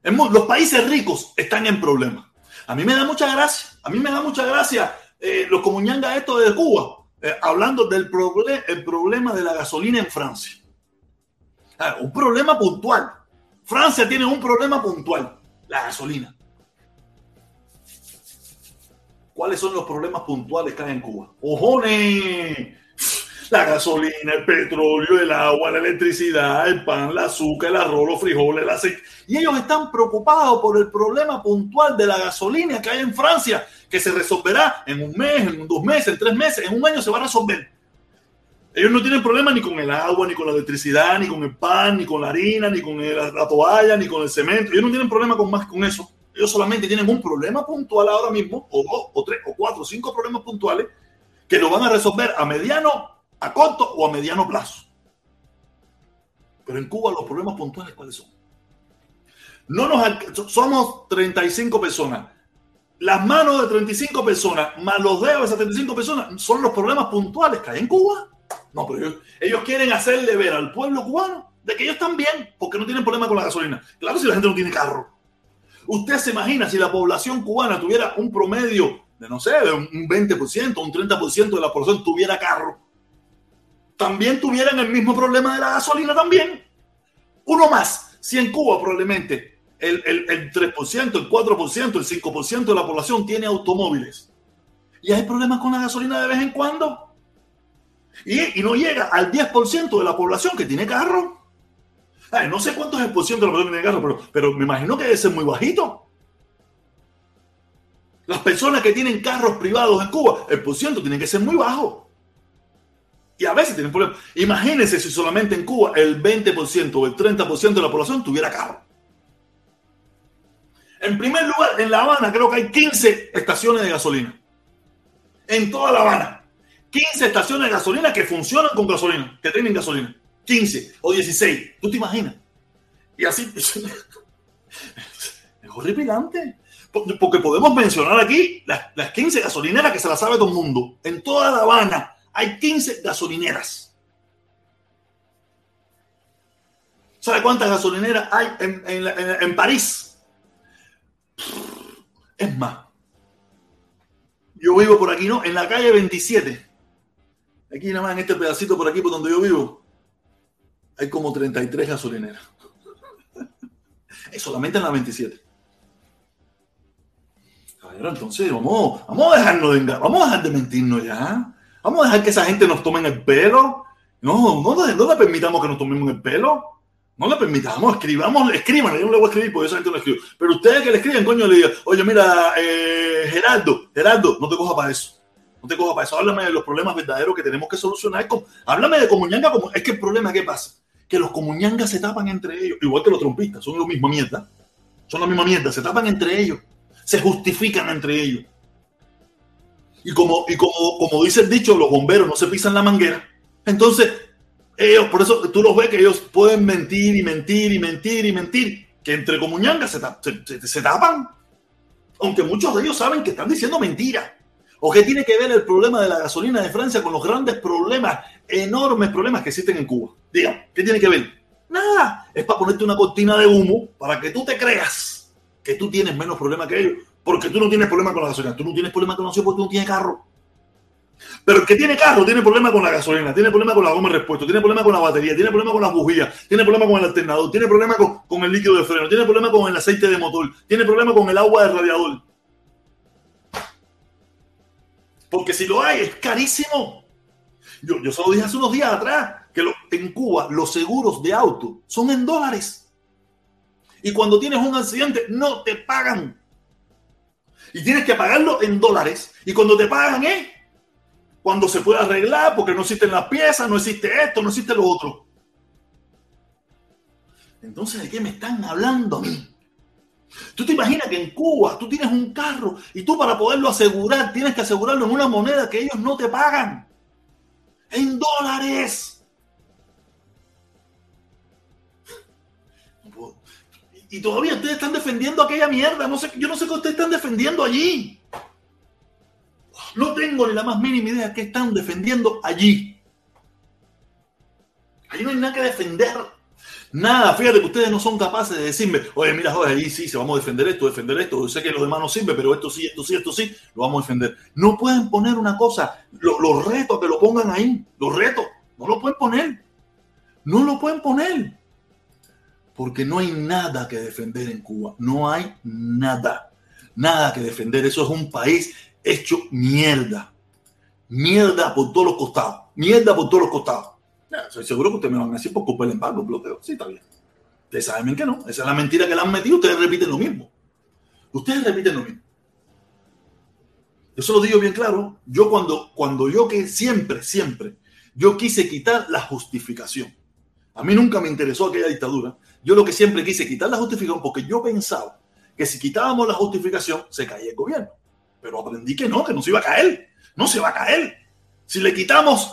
los países ricos están en problemas. A mí me da mucha gracia, a mí me da mucha gracia eh, los comuñangas estos de Cuba, eh, hablando del el problema de la gasolina en Francia. Ah, un problema puntual. Francia tiene un problema puntual, la gasolina. ¿Cuáles son los problemas puntuales que hay en Cuba? ¡Ojones! La gasolina, el petróleo, el agua, la electricidad, el pan, el azúcar, el arroz, los frijoles, el aceite. Y ellos están preocupados por el problema puntual de la gasolina que hay en Francia, que se resolverá en un mes, en dos meses, en tres meses, en un año se va a resolver. Ellos no tienen problema ni con el agua, ni con la electricidad, ni con el pan, ni con la harina, ni con la toalla, ni con el cemento. Ellos no tienen problema con más con eso. Ellos solamente tienen un problema puntual ahora mismo, o dos, o tres, o cuatro, o cinco problemas puntuales, que lo van a resolver a mediano, a corto o a mediano plazo. Pero en Cuba los problemas puntuales, ¿cuáles son? No nos somos 35 personas las manos de 35 personas más los dedos de esas 35 personas son los problemas puntuales que hay en Cuba. No, pero ellos, quieren hacerle ver al pueblo cubano de que ellos están bien porque no tienen problema con la gasolina. Claro, si la gente no tiene carro. Usted se imagina si la población cubana tuviera un promedio de, no sé, de un 20%, un 30% de la población tuviera carro. También tuvieran el mismo problema de la gasolina también. Uno más. Si en Cuba probablemente el, el, 3%, el 4%, el 5% de la población tiene automóviles. Y hay problemas con la gasolina de vez en cuando. Y, no llega al 10% de la población que tiene carro. no sé cuántos es el por ciento de la población que tiene carro, pero, pero me imagino que debe ser muy bajito. Las personas que tienen carros privados en Cuba, el por ciento tiene que ser muy bajo. Y a veces tienen problemas. Imagínense si solamente en Cuba el 20% o el 30% de la población tuviera carro. En primer lugar, en La Habana creo que hay 15 estaciones de gasolina. En toda La Habana. 15 estaciones de gasolina que funcionan con gasolina, que tienen gasolina. 15 o 16. ¿Tú te imaginas? Y así. [laughs] es horripilante. Porque podemos mencionar aquí las, las 15 gasolineras que se las sabe todo el mundo. En toda La Habana hay 15 gasolineras. ¿Sabe cuántas gasolineras hay en, en, París? Es más, yo vivo por aquí, ¿no? En la calle 27. Aquí nada más en este pedacito por aquí, por donde yo vivo, hay como 33 gasolineras. [laughs] es solamente en la 27. entonces vamos, vamos a dejarnos de vamos a dejar de mentirnos ya. Vamos a dejar que esa gente nos tome el pelo. No, no, no, le permitamos que nos tomemos el pelo. No le permitamos, escribamos, escriban, yo no le voy a escribir porque esa gente no escribe. Pero ustedes que le escriben, coño, le digan, oye, mira, eh, Gerardo, Gerardo, no te cojas para eso. No te cojas para eso. Háblame de los problemas verdaderos que tenemos que solucionar. Háblame de comuñanga. Como... Es que el problema, ¿qué pasa? Que los comuñangas se tapan entre ellos, igual que los trompistas, son la misma mierda. Son la misma mierda, se tapan entre ellos. Se justifican entre ellos. Y como, y como, como dice el dicho, los bomberos no se pisan la manguera. Entonces, ellos, por eso tú los ves que ellos pueden mentir y mentir y mentir y mentir, que entre comuñangas se, se, tapan. Aunque muchos de ellos saben que están diciendo mentira. ¿O qué tiene que ver el problema de la gasolina de Francia con los grandes problemas, enormes problemas que existen en Cuba? Digan, ¿qué tiene que ver? Nada, es para ponerte una cortina de humo para que tú te creas que tú tienes menos problemas que ellos, porque tú no tienes problema con la gasolina, tú no tienes problema con la gasolina porque tú no tienes carro. Pero el que tiene carro tiene problema con la gasolina, tiene problema con la goma de repuesto, tiene problema con la batería, tiene problema con las bujías, tiene problema con el alternador, tiene problema con, el líquido de freno, tiene problema con el aceite de motor, tiene problema con el agua del radiador. Porque si lo hay, es carísimo. Yo, yo solo dije hace unos días atrás que en Cuba los seguros de auto son en dólares. Y cuando tienes un accidente, no te pagan. Y tienes que pagarlo en dólares. Y cuando te pagan, ¿eh? cuando se puede arreglar, porque no existen las piezas, no existe esto, no existe lo otro. Entonces, ¿de qué me están hablando a mí? Tú te imaginas que en Cuba tú tienes un carro y tú para poderlo asegurar tienes que asegurarlo en una moneda que ellos no te pagan. En dólares. Y todavía ustedes están defendiendo aquella mierda. No sé, yo no sé qué ustedes están defendiendo allí. No tengo ni la más mínima idea qué están defendiendo allí. Allí no hay nada que defender. Nada, fíjate que ustedes no son capaces de decirme, oye, mira, joder, ahí sí, se vamos a defender esto, defender esto, yo sé que lo demás no sirve, pero esto sí, esto sí, esto sí, lo vamos a defender. No pueden poner una cosa, los retos que lo pongan ahí, los retos, no lo pueden poner. No lo pueden poner. Porque no hay nada que defender en Cuba, no hay nada, nada que defender. Eso es un país hecho mierda. Mierda por todos los costados, mierda por todos los costados. soy seguro que ustedes me van a decir por culpa del embargo, bloqueo. Sí, está bien. Ustedes saben que no. Esa es la mentira que le han metido. Ustedes repiten lo mismo. Ustedes repiten lo mismo. Eso lo digo bien claro. Yo cuando, cuando yo que siempre, siempre, yo quise quitar la justificación. A mí nunca me interesó aquella dictadura. Yo lo que siempre quise quitar la justificación porque yo pensaba que si quitábamos la justificación se caía el gobierno. Pero aprendí que no, que no se iba a caer. No se va a caer. Si le quitamos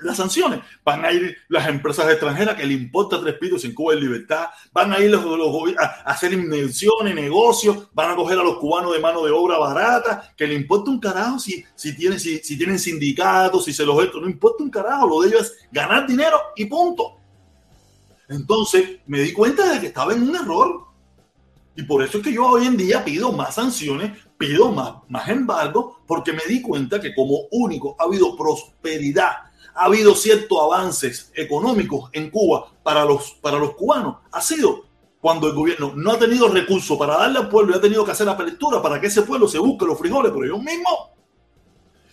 las sanciones, van a ir las empresas extranjeras que le importa tres pitos en Cuba en libertad, van a ir los, a, hacer inversiones, negocios, van a coger a los cubanos de mano de obra barata, que le importa un carajo si, si, tienen, si, si tienen sindicatos, si se los esto, no importa un carajo, lo de ellos es ganar dinero y punto. Entonces me di cuenta de que estaba en un error. Y por eso es que yo hoy en día pido más sanciones, pido más, más embargo, porque me di cuenta que como único ha habido prosperidad, ha habido ciertos avances económicos en Cuba para los, para los cubanos, ha sido cuando el gobierno no ha tenido recursos para darle al pueblo y ha tenido que hacer apertura para que ese pueblo se busque los frijoles por ellos mismos.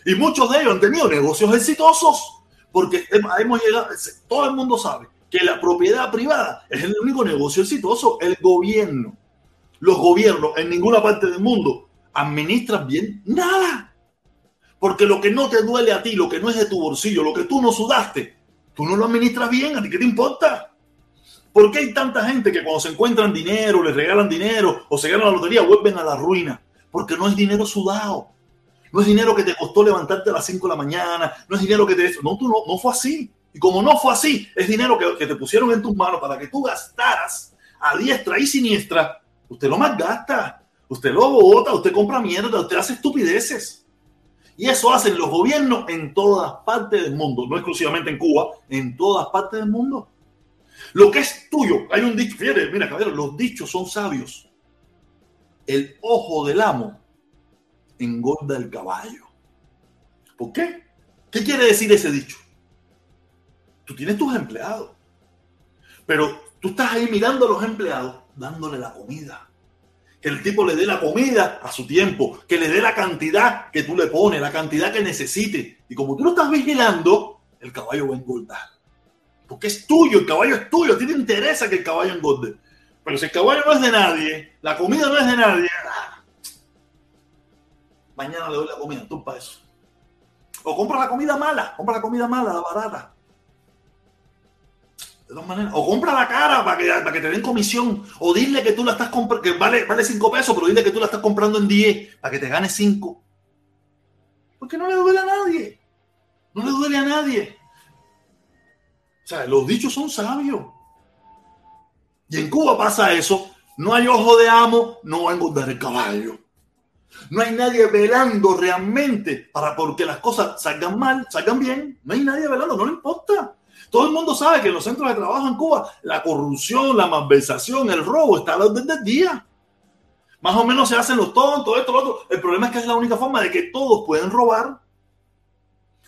Y muchos de ellos han tenido negocios exitosos, porque hemos llegado, todo el mundo sabe que la propiedad privada es el único negocio exitoso, el gobierno los gobiernos en ninguna parte del mundo administran bien nada. Porque lo que no te duele a ti, lo que no es de tu bolsillo, lo que tú no sudaste, tú no lo administras bien, ¿a ti qué te importa? ¿Por qué hay tanta gente que cuando se encuentran dinero, les regalan dinero o se ganan la lotería, vuelven a la ruina? Porque no es dinero sudado. No es dinero que te costó levantarte a las 5 de la mañana. No es dinero que te... No, tú no, no fue así. Y como no fue así, es dinero que, que te pusieron en tus manos para que tú gastaras a diestra y siniestra Usted lo malgasta, usted lo bota, usted compra mierda, usted hace estupideces. Y eso hacen los gobiernos en todas partes del mundo, no exclusivamente en Cuba, en todas partes del mundo. Lo que es tuyo, hay un dicho, fíjate, mira, caballero, los dichos son sabios. El ojo del amo engorda el caballo. ¿Por qué? ¿Qué quiere decir ese dicho? Tú tienes tus empleados, pero tú estás ahí mirando a los empleados dándole la comida. Que el tipo le dé la comida a su tiempo, que le dé la cantidad que tú le pones, la cantidad que necesite. Y como tú lo estás vigilando, el caballo va a engordar. Porque es tuyo, el caballo es tuyo, a ti te interesa que el caballo engorde. Pero si el caballo no es de nadie, la comida no es de nadie, ah, mañana le doy la comida, tú para eso. O compra la comida mala, compra la comida mala, la barata. De todas maneras. O compra la cara para que, para que te den comisión. O dile que tú la estás comprando, que vale, vale 5 pesos, pero dile que tú la estás comprando en 10 para que te gane 5. Porque no le duele a nadie. No le duele a nadie. O sea, los dichos son sabios. Y en Cuba pasa eso. No hay ojo de amo, no va a engordar el caballo. No hay nadie velando realmente para porque las cosas salgan mal, salgan bien. No hay nadie velando, no le importa. Todo el mundo sabe que en los centros de trabajo en Cuba la corrupción, la malversación, el robo está a la orden del día. Más o menos se hacen los tontos, esto, lo otro. El problema es que es la única forma de que todos pueden robar.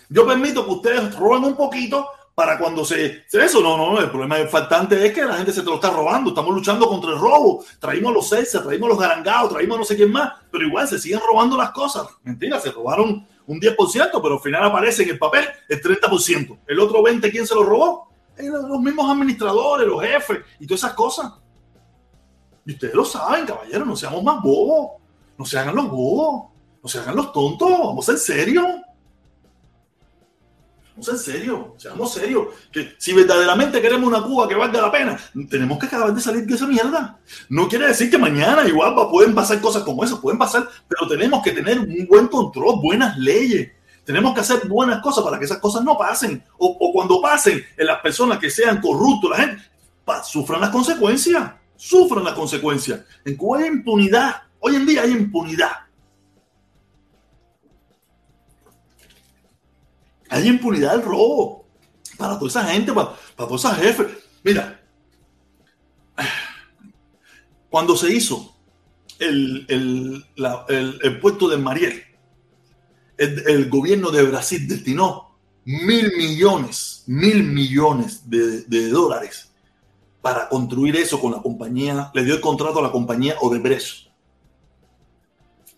Yo permito que ustedes roben un poquito para cuando se, eso no no el problema faltante es que la gente se te lo está robando estamos luchando contra el robo traímos los Celsa traímos los garangados traímos no sé quién más pero igual se siguen robando las cosas mentira se robaron un 10%, pero al final aparece en el papel el 30%. El otro 20%, ¿quién se lo robó? Los mismos administradores, los jefes y todas esas cosas. Y ustedes lo saben, caballeros, no seamos más bobos. No se hagan los bobos. No se hagan los tontos. Vamos en serio. Vamos en serio. Seamos serios. Que si verdaderamente queremos una Cuba que valga la pena, tenemos que acabar de salir de esa mierda. No quiere decir que mañana igual pueden pasar cosas como esas. Pueden pasar, pero tenemos que tener un buen control, buenas leyes. Tenemos que hacer buenas cosas para que esas cosas no pasen. O, cuando pasen, en las personas que sean corruptos, la gente, sufran las consecuencias. Sufran las consecuencias. En Cuba hay impunidad. Hoy en día hay impunidad. Hay impunidad del robo. para toda esa gente, para, para toda esa jefe. Mira, cuando se hizo el, el, puerto de Mariel, el, gobierno de Brasil destinó mil millones, mil millones de, de, dólares para construir eso con la compañía, le dio el contrato a la compañía Odebrecht.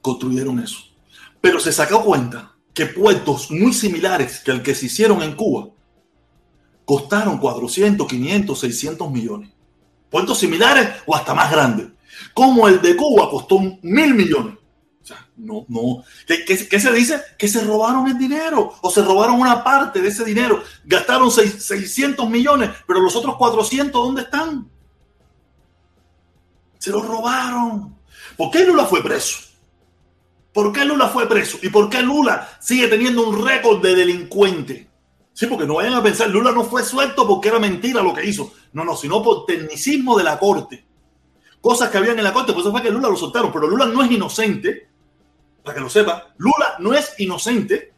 Construyeron eso. Pero se sacó cuenta que puertos muy similares que el que se hicieron en Cuba costaron 400, 500, 600 millones. Puertos similares o hasta más grandes. Como el de Cuba costó mil millones. O sea, no, no. ¿Qué, se dice? Que se robaron el dinero o se robaron una parte de ese dinero. Gastaron 600 millones, pero los otros 400, ¿dónde están? Se los robaron. ¿Por qué Lula fue preso? ¿Por qué Lula fue preso? ¿Y por qué Lula sigue teniendo un récord de delincuente? Sí, porque no vayan a pensar, Lula no fue suelto porque era mentira lo que hizo. No, no, sino por tecnicismo de la corte. Cosas que habían en la corte, por eso fue que Lula lo soltaron. Pero Lula no es inocente, para que lo sepa. Lula no es inocente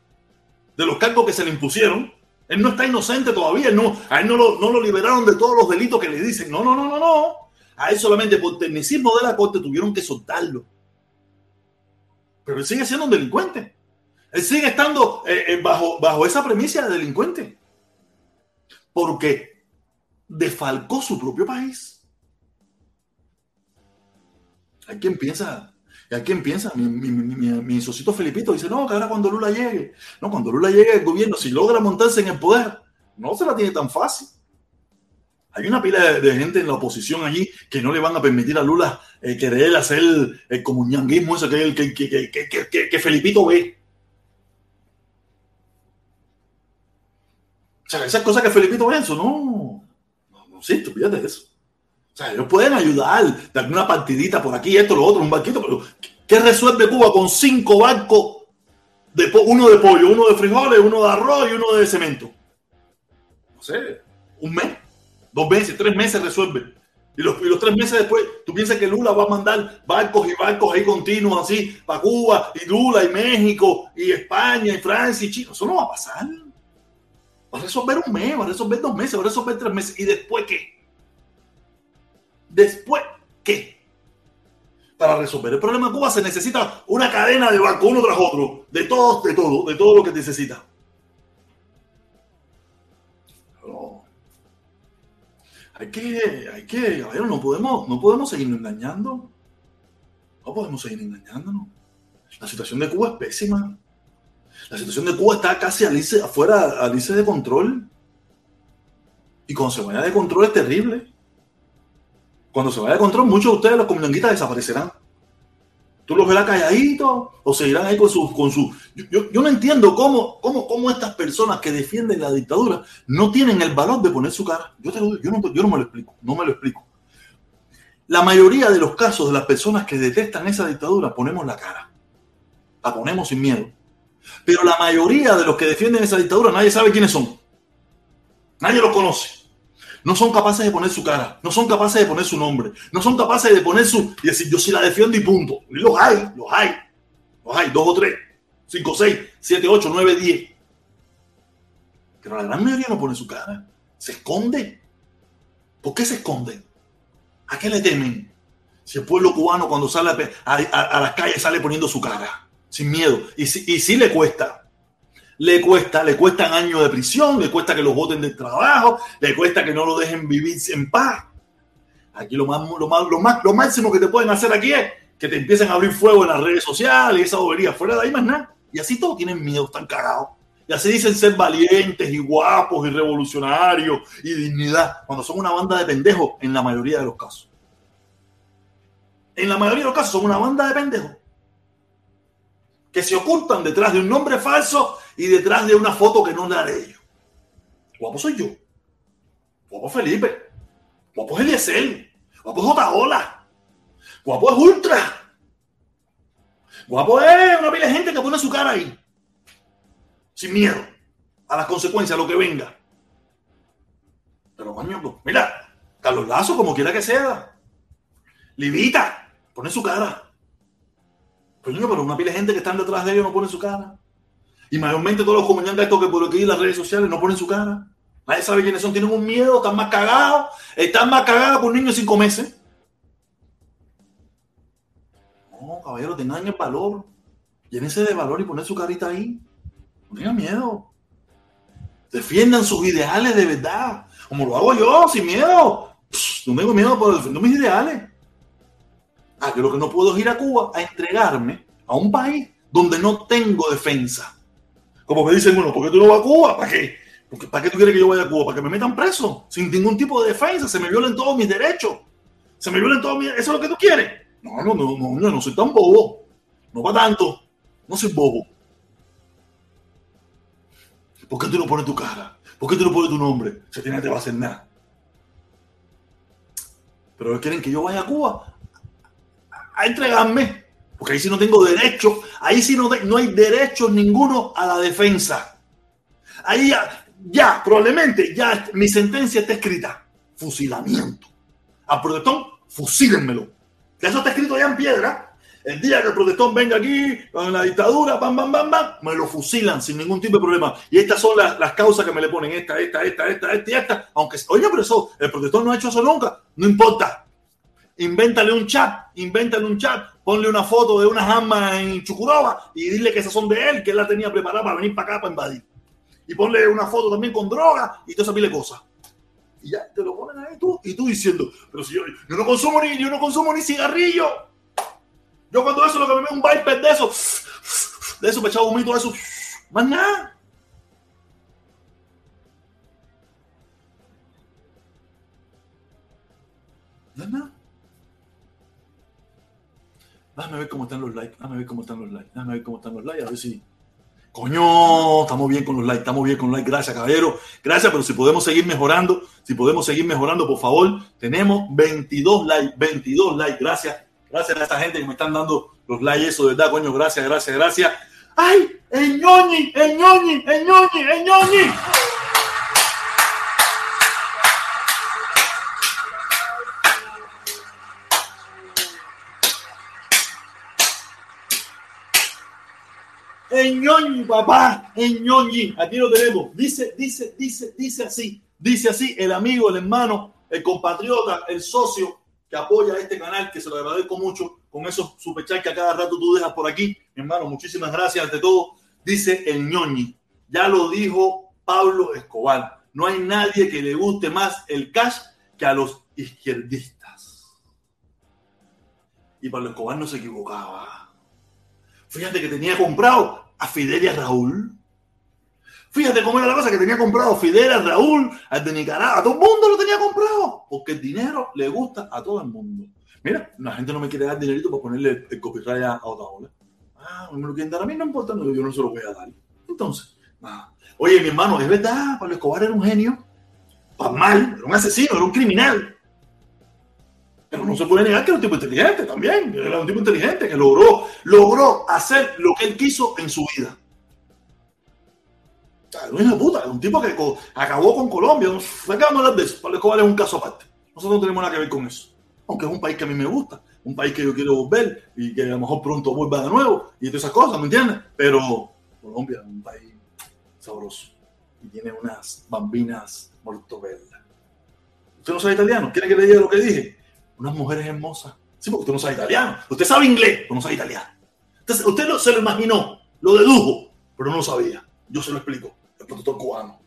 de los cargos que se le impusieron. Él no está inocente todavía. No, a él no lo, no lo liberaron de todos los delitos que le dicen. No, no, no, no, no. A él solamente por tecnicismo de la corte tuvieron que soltarlo. Pero él sigue siendo un delincuente. Él sigue estando eh, eh, bajo, bajo esa premisa de delincuente. Porque defalcó su propio país. Hay quien piensa, hay quien piensa, mi, mi, mi, Felipito dice, no, que ahora cuando Lula llegue, no, cuando Lula llegue al gobierno, si logra montarse en el poder, no se la tiene tan fácil. Hay una pila de, gente en la oposición allí que no le van a permitir a Lula eh, querer hacer el, comunanguismo ese que, que, que, que, que, Felipito ve. O sea, esas cosas que Felipito ve, eso no, no, no existe, fíjate de eso. O sea, ellos pueden ayudar, dar una partidita por aquí, esto, lo otro, un barquito, pero ¿qué resuelve Cuba con cinco barcos? De, uno de pollo, uno de frijoles, uno de arroz y uno de cemento. No sé, un mes, dos meses, tres meses resuelve. Y los, los, tres meses después, tú piensas que Lula va a mandar barcos y barcos ahí continuos así para Cuba, y Lula, y México, y España, y Francia, y China. Eso no va a pasar. Va a resolver un mes, va a resolver dos meses, va a resolver tres meses. ¿Y después qué? Después, ¿qué? Para resolver el problema de Cuba se necesita una cadena de barcos, uno tras otro, de todo, de todo, de todo lo que necesita. Hay que, hay que, no podemos, no podemos seguir engañando. No podemos seguir engañándonos. La situación de Cuba es pésima. La situación de Cuba está casi alice, afuera, alice de control. Y cuando se vaya de control es terrible. Cuando se vaya de control, muchos de ustedes, los comunanguitas, desaparecerán. Tú los verás calladitos o seguirán ahí con su... Con yo, yo, no entiendo cómo, cómo, cómo, estas personas que defienden la dictadura no tienen el valor de poner su cara. Yo, te lo, yo, no, yo no me lo explico, no me lo explico. La mayoría de los casos de las personas que detestan esa dictadura ponemos la cara. La ponemos sin miedo. Pero la mayoría de los que defienden esa dictadura nadie sabe quiénes son. Nadie los conoce no son capaces de poner su cara, no son capaces de poner su nombre, no son capaces de poner su y decir yo sí la defiendo y punto. Y los hay, los hay, los hay, dos o tres, cinco, seis, siete, ocho, nueve, diez. Pero la gran mayoría no pone su cara, se esconde. ¿Por qué se esconde? ¿A qué le temen? Si el pueblo cubano cuando sale a, las calles sale poniendo su cara, sin miedo, y, y sí le cuesta, le cuesta, le cuestan años de prisión, le cuesta que los voten del trabajo, le cuesta que no lo dejen vivir en paz. Aquí lo, más, lo, más, lo, más, lo máximo que te pueden hacer aquí es que te empiecen a abrir fuego en las redes sociales, esa bobería, fuera de ahí más nada. Y así todos tienen miedo, están cagados. Y así dicen ser valientes y guapos y revolucionarios y dignidad, cuando son una banda de pendejos en la mayoría de los casos. En la mayoría de los casos son una banda de pendejos que se ocultan detrás de un nombre falso y detrás de una foto que no de ellos. Guapo soy yo. Guapo Felipe. Guapo es Eliezer. Guapo es Otaola. Guapo es Ultra. Guapo es una pila de gente que pone su cara ahí. Sin miedo a las consecuencias, a lo que venga. Pero coño, pues, mira, Carlos Lazo, como quiera que sea. Livita, pone su cara. Coño, pero una pila de gente que están detrás de ellos no pone su cara. Y mayormente todos los comunidades estos que por aquí en las redes sociales no ponen su cara. Nadie sabe quiénes son, tienen un miedo, están más cagados, están más cagados con niños cinco meses. No, caballero, tengan el valor. Llénense de valor y poner su carita ahí. No tengan miedo. Defiendan sus ideales de verdad. Como lo hago yo, sin miedo. no tengo miedo por defender mis ideales. Ah, que lo que no puedo es ir a Cuba a entregarme a un país donde no tengo defensa. Como me dicen, bueno, ¿por qué tú no vas a Cuba? ¿Para qué? ¿Para qué tú quieres que yo vaya a Cuba? Para que me metan preso, sin ningún tipo de defensa, se me violen todos mis derechos. Se me violen todos mis... ¿Eso es lo que tú quieres? No, no, no, no, yo no soy tan bobo. No va tanto. No soy bobo. ¿Por qué tú no pones tu cara? ¿Por qué tú no pones tu nombre? Se tiene que te va a hacer nada. Pero quieren que yo vaya a Cuba a entregarme. Porque ahí sí no tengo derecho. Ahí sí no, no hay derecho ninguno a la defensa. Ahí ya, ya, probablemente, ya mi sentencia está escrita. Fusilamiento. Al protestón, fusílenmelo. Eso está escrito ya en piedra. El día que el protestón venga aquí con la dictadura, bam, bam, bam, bam, me lo fusilan sin ningún tipo de problema. Y estas son las, las causas que me le ponen, esta, esta, esta, esta, esta y esta. Aunque, oye, pero eso, el protestón no ha hecho eso nunca. No importa. Invéntale un chat, invéntale un chat, ponle una foto de unas armas en Chucuroba y dile que esas son de él, que él la tenía preparada para venir para acá para invadir. Y ponle una foto también con droga y todas esas pile cosas. Y ya te lo ponen ahí tú, y tú diciendo, pero si yo, no consumo ni, yo no consumo ni cigarrillo. Yo cuando eso lo que me veo un viper de eso, de eso me echaba humito de eso, más. Nada. Déjame ver cómo están los likes, déjame ver cómo están los likes, déjame ver cómo están los likes, a ver si. Coño, estamos bien con los likes, estamos bien con los likes. Gracias, caballero. Gracias, pero si podemos seguir mejorando, si podemos seguir mejorando, por favor, tenemos 22 likes, 22 likes. Gracias. Gracias a esta gente que me están dando los likes, eso de verdad, coño, gracias, gracias, gracias. ¡Ay! ¡El ñoñi! ¡El ñoñi! ¡El ñoñi! ¡El ñoñi! El ñoñi, papá, el ñoñi. Aquí lo tenemos. Dice, dice, dice, dice así. Dice así el amigo, el hermano, el compatriota, el socio que apoya este canal, que se lo agradezco mucho con esos superchats que a cada rato tú dejas por aquí. Mi hermano, muchísimas gracias ante todo. Dice el ñoñi. Ya lo dijo Pablo Escobar. No hay nadie que le guste más el cash que a los izquierdistas. Y Pablo Escobar no se equivocaba. Fíjate que tenía comprado a Fidelia Raúl. Fíjate cómo era la cosa que tenía comprado Fidel, Raúl, al de Nicaragua, a todo el mundo lo tenía comprado, porque el dinero le gusta a todo el mundo. Mira, la gente no me quiere dar dinerito para ponerle el copyright a otra ola. Ah, me lo quieren dar a mí, no importa, no, yo no se lo voy a dar. Entonces, oye, mi hermano, es verdad, Pablo Escobar era un genio, para mal, era un asesino, era un criminal. Pero no se puede negar que era un tipo inteligente también, era un tipo inteligente que logró, logró hacer lo que él quiso en su vida. No puta, un tipo que acabó con Colombia. Hablar de eso. Pablo Escobar es un caso aparte. Nosotros no tenemos nada que ver con eso. Aunque es un país que a mí me gusta, un país que yo quiero volver y que a lo mejor pronto vuelva de nuevo y todas esas cosas, ¿me entiendes? Pero Colombia es un país sabroso y tiene unas bambinas mortoverdas. ¿Usted no sabe italiano? ¿Quiere que le diga lo que dije? Unas mujeres hermosas. Sí, porque usted no sabe italiano. Usted sabe inglés, pero no sabe italiano. Entonces, usted se lo imaginó, lo dedujo, pero no lo sabía. Yo se lo explico el productor cubano.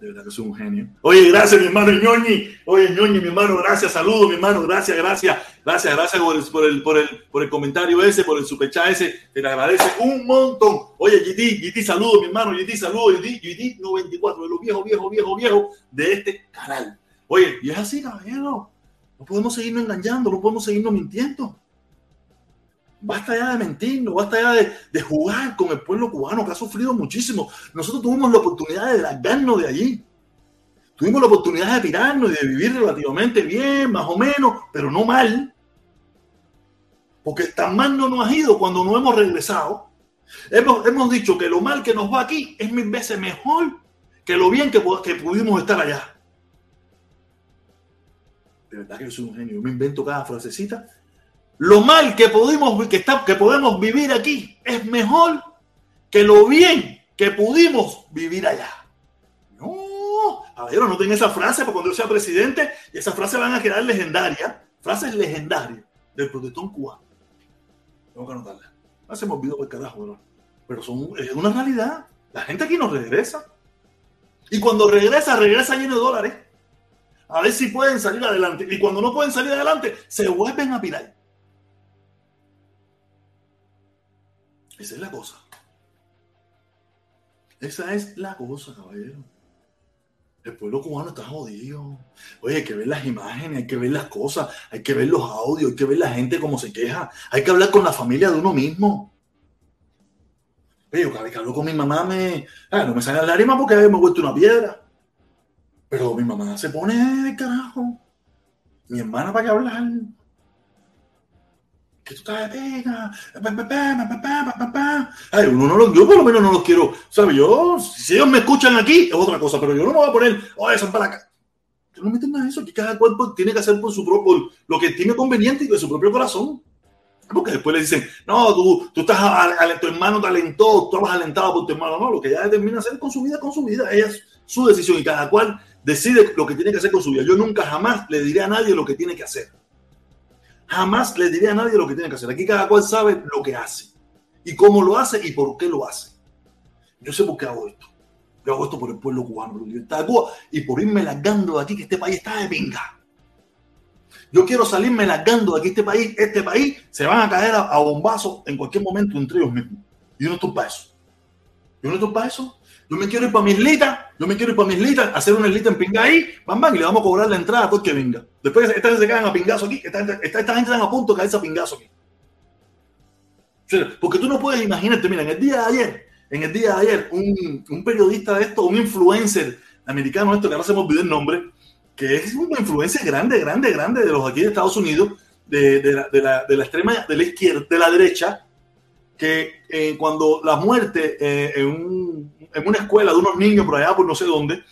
De verdad que soy un genio. Oye, gracias, mi hermano ñoñi. Oye, ñoñi, mi hermano, gracias. Saludos, mi hermano. Gracias, gracias. Gracias, gracias por el, por el, por el, comentario ese, por el superchat ese. Te lo agradece un montón. Oye, GT, GT, saludos, mi hermano. GT, saludos. GT, GT 94, de los viejos, viejos, viejos, viejos de este canal. Oye, y es así, caballero. No podemos seguirnos engañando, no podemos seguirnos mintiendo. Basta ya de mentirnos, basta ya de, de, jugar con el pueblo cubano que ha sufrido muchísimo. Nosotros tuvimos la oportunidad de largarnos de allí. Tuvimos la oportunidad de tirarnos y de vivir relativamente bien, más o menos, pero no mal. Porque tan mal no nos ha ido cuando no hemos regresado. Hemos, hemos dicho que lo mal que nos va aquí es mil veces mejor que lo bien que, que pudimos estar allá. De verdad que yo soy un genio. Me invento cada frasecita lo mal que, pudimos, que, está, que podemos vivir aquí es mejor que lo bien que pudimos vivir allá. No, Caballero, no tenga esa frase para cuando yo sea presidente y esas frases van a quedar legendarias. Frases legendarias del protestón cubano. Tengo que anotarla. No se me olvidó por carajo, pero son, es una realidad. La gente aquí no regresa. Y cuando regresa, regresa lleno de dólares. A ver si pueden salir adelante. Y cuando no pueden salir adelante, se vuelven a pirar. Esa es la cosa. Esa es la cosa, caballero. El pueblo cubano está jodido. Oye, hay que ver las imágenes, hay que ver las cosas, hay que ver los audios, hay que ver la gente cómo se queja. Hay que hablar con la familia de uno mismo. Oye, yo que hablo con mi mamá me... Ah, no me sale la lágrima porque me he vuelto una piedra. Pero mi mamá se pone de carajo. Mi hermana para qué hablar que tú estás de pega. Uno no lo, yo por lo menos no los quiero. ¿Sabes? Yo, si ellos me escuchan aquí, es otra cosa, pero yo no me voy a poner, oye, son para acá. No me entiendo eso, que cada cuerpo tiene que hacer por su propio, lo que tiene conveniente y de su propio corazón. Porque después le dicen, no, tú, tú estás, a, tu hermano te alentó, tú vas alentado por tu hermano. No, lo que ella determina hacer con su vida, con su vida. Ella es su decisión y cada cual decide lo que tiene que hacer con su vida. Yo nunca jamás le diré a nadie lo que tiene que hacer. Jamás le diré a nadie lo que tiene que hacer. Aquí cada cual sabe lo que hace y cómo lo hace y por qué lo hace. Yo sé por qué hago esto. Yo hago esto por el pueblo cubano, por de Cuba y por irme largando de aquí, que este país está de pinga. Yo quiero salirme largando de aquí, este país, este país se van a caer a, bombazos en cualquier momento entre ellos mismos. Y yo no estoy para eso. Yo no estoy para eso. Yo me quiero ir para mi islita, yo me quiero ir para mi islita, hacer una islita en pinga ahí, bam, bam, y le vamos a cobrar la entrada a todo el que venga. Después esta gente se caen a pingazo aquí, esta, esta, esta gente están a punto de caerse a pingazo aquí. Porque tú no puedes imaginarte, mira, en el día de ayer, en el día de ayer, un, un periodista de esto, un influencer americano, esto que ahora se me olvidó el nombre, que es una influencia grande, grande, grande de los aquí de Estados Unidos, de, de, la, de, la, de extrema, de la izquierda, de la derecha, que eh, cuando la muerte eh, en, una escuela de unos niños por allá, por no sé dónde,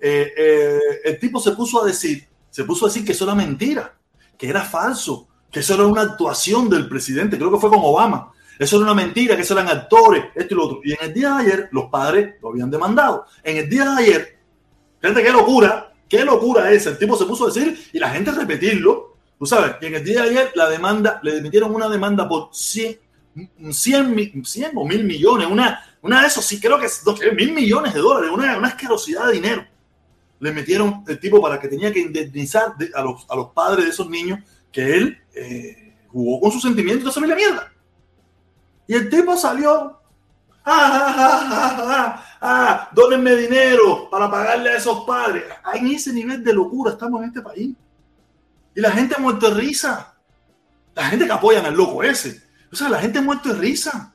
eh, el tipo se puso a decir, se puso a decir que eso era mentira, que era falso, que eso era una actuación del presidente, creo que fue con Obama, eso era una mentira, que eso eran actores, esto y lo otro. Y en el día de ayer los padres lo habían demandado. En el día de ayer, gente, qué locura, qué locura es, el tipo se puso a decir y la gente repetirlo, tú sabes, y en el día de ayer la demanda, le emitieron una demanda por 100 100, 100 o mil millones, una, una de esos, sí creo que es mil millones de dólares, una, una asquerosidad de dinero. Le metieron el tipo para que tenía que indemnizar a, los, a los padres de esos niños que él eh, jugó con sus sentimientos y no se la mierda. Y el tipo salió, ah, ah, ah, ah, ah, dónenme dinero para pagarle a esos padres. En ese nivel de locura estamos en este país. Y la gente muerto de risa. La gente que apoyan al loco ese o sea, la gente muerto de risa.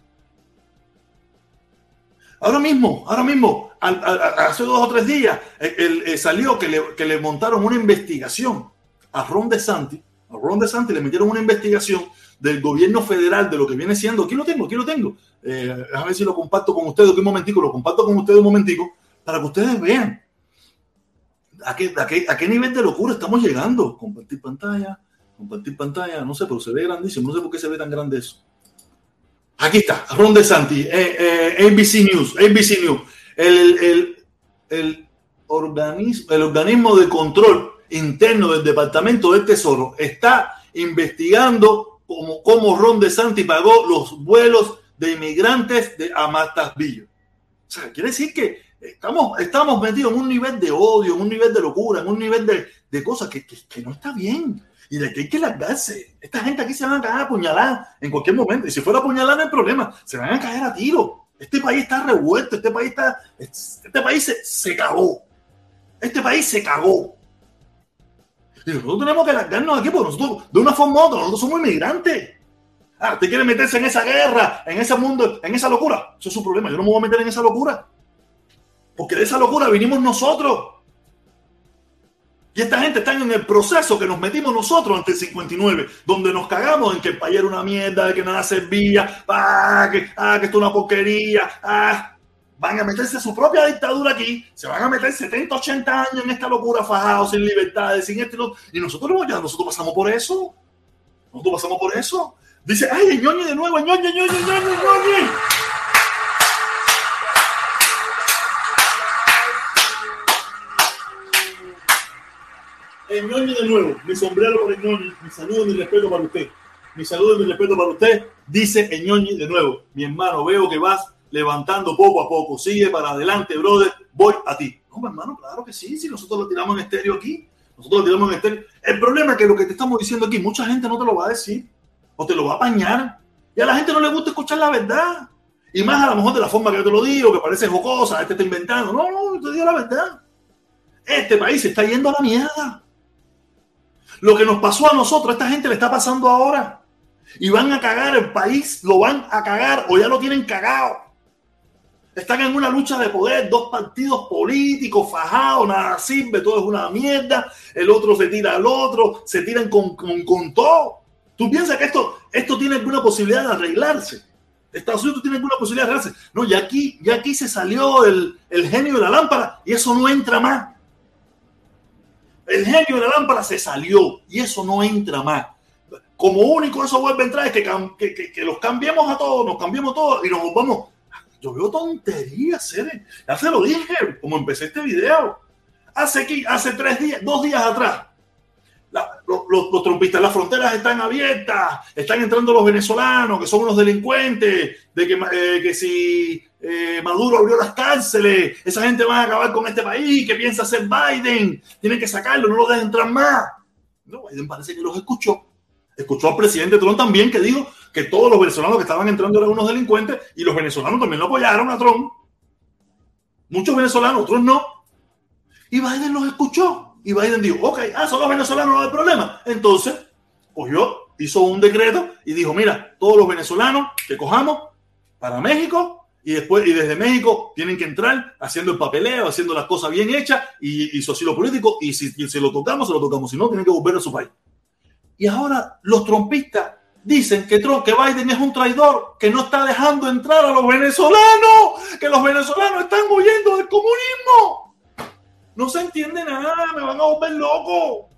Ahora mismo, ahora mismo, hace dos o tres días, eh, salió que le, que le, montaron una investigación a Ron DeSantis. A Ron DeSantis le metieron una investigación del gobierno federal de lo que viene siendo. Aquí lo tengo, aquí lo tengo. Eh, a ver si lo comparto con ustedes un momentico, lo comparto con ustedes un momentico para que ustedes vean a qué nivel de locura estamos llegando. Compartir pantalla, compartir pantalla, no sé, pero se ve grandísimo, no sé por qué se ve tan grande eso. Aquí está, Ron DeSantis, eh, eh, ABC News, ABC News, el, el, el, organismo, el organismo de control interno del Departamento del Tesoro está investigando cómo, cómo Ron DeSantis pagó los vuelos de inmigrantes de Amatasvillo. O sea, quiere decir que estamos, estamos metidos en un nivel de odio, en un nivel de locura, en un nivel de, de cosas que, que no está bien y de que hay que largarse. Esta gente aquí se van a caer a puñalar en cualquier momento. Y si fuera a puñalar no hay problema, se van a caer a tiro. Este país está revuelto, este país está, este país se, se cagó. Este país se cagó. Y nosotros tenemos que largarnos aquí, porque nosotros, de una forma u otra, nosotros somos inmigrantes. Ah, usted quiere meterse en esa guerra, en ese mundo, en esa locura. Eso es su problema. Yo no me voy a meter en esa locura. Porque de esa locura vinimos nosotros. Y esta gente está en el proceso que nos metimos nosotros ante el 59, donde nos cagamos en que el país era una mierda, de que nada servía, ah, que, ah, que esto es una porquería, ah, van a meterse su propia dictadura aquí, se van a meter 70, 80 años en esta locura fajados, sin libertades, sin esto y, nosotros ya, nosotros pasamos por eso. Nosotros pasamos por eso. Dice, ay, ñoñi de nuevo, ñoñi, ñoñi, ñoñi, ñoñi. De nuevo, mi sombrero ñoñi, mi saludo y mi respeto para usted. Mi saludo y mi respeto para usted, dice ñoñi de nuevo. Mi hermano, veo que vas levantando poco a poco. Sigue para adelante, brother. Voy a ti. No, mi hermano, claro que sí. Si nosotros lo tiramos en estéreo aquí, nosotros lo tiramos en estéreo. El problema es que lo que te estamos diciendo aquí, mucha gente no te lo va a decir o te lo va a apañar. Y a la gente no le gusta escuchar la verdad. Y más a lo mejor de la forma que te lo digo, que parece jocosa, este está inventando. No, no, te digo la verdad. Este país se está yendo a la mierda. Lo que nos pasó a nosotros, esta gente le está pasando ahora. Y van a cagar el país, lo van a cagar o ya lo tienen cagado. Están en una lucha de poder, dos partidos políticos fajados, nada sirve, todo es una mierda. El otro se tira al otro, se tiran con, con, todo. ¿Tú piensas que esto, esto tiene alguna posibilidad de arreglarse? Estados Unidos tiene alguna posibilidad de arreglarse. No, ya aquí, ya aquí se salió el genio de la lámpara y eso no entra más. El genio de la lámpara se salió y eso no entra más. Como único eso vuelve a entrar es que, que, los cambiemos a todos, nos cambiemos todos y nos vamos. Yo veo tonterías, Cere. Ya se lo dije, como empecé este video. Hace, aquí, hace tres días, dos días atrás, los, los, trompistas, las fronteras están abiertas, están entrando los venezolanos, que son unos delincuentes, de que, eh, que si eh, Maduro abrió las cárceles, esa gente va a acabar con este país, que piensa hacer Biden, tienen que sacarlo, no lo dejen entrar más. No, Biden parece que los escuchó. Escuchó al presidente Trump también que dijo que todos los venezolanos que estaban entrando eran unos delincuentes y los venezolanos también lo apoyaron a Trump. Muchos venezolanos, otros no. Y Biden los escuchó. Y Biden dijo, ok, ah, son los venezolanos, no hay problema. Entonces, cogió, hizo un decreto y dijo, mira, todos los venezolanos que cojamos para México y después y desde México tienen que entrar haciendo el papeleo, haciendo las cosas bien hechas y, y su asilo político y si, si lo tocamos, se lo tocamos, si no, tienen que volver a su país. Y ahora los trompistas dicen que, Trump, que Biden es un traidor, que no está dejando entrar a los venezolanos, que los venezolanos están huyendo del comunismo. No se entiende nada, me van a volver loco.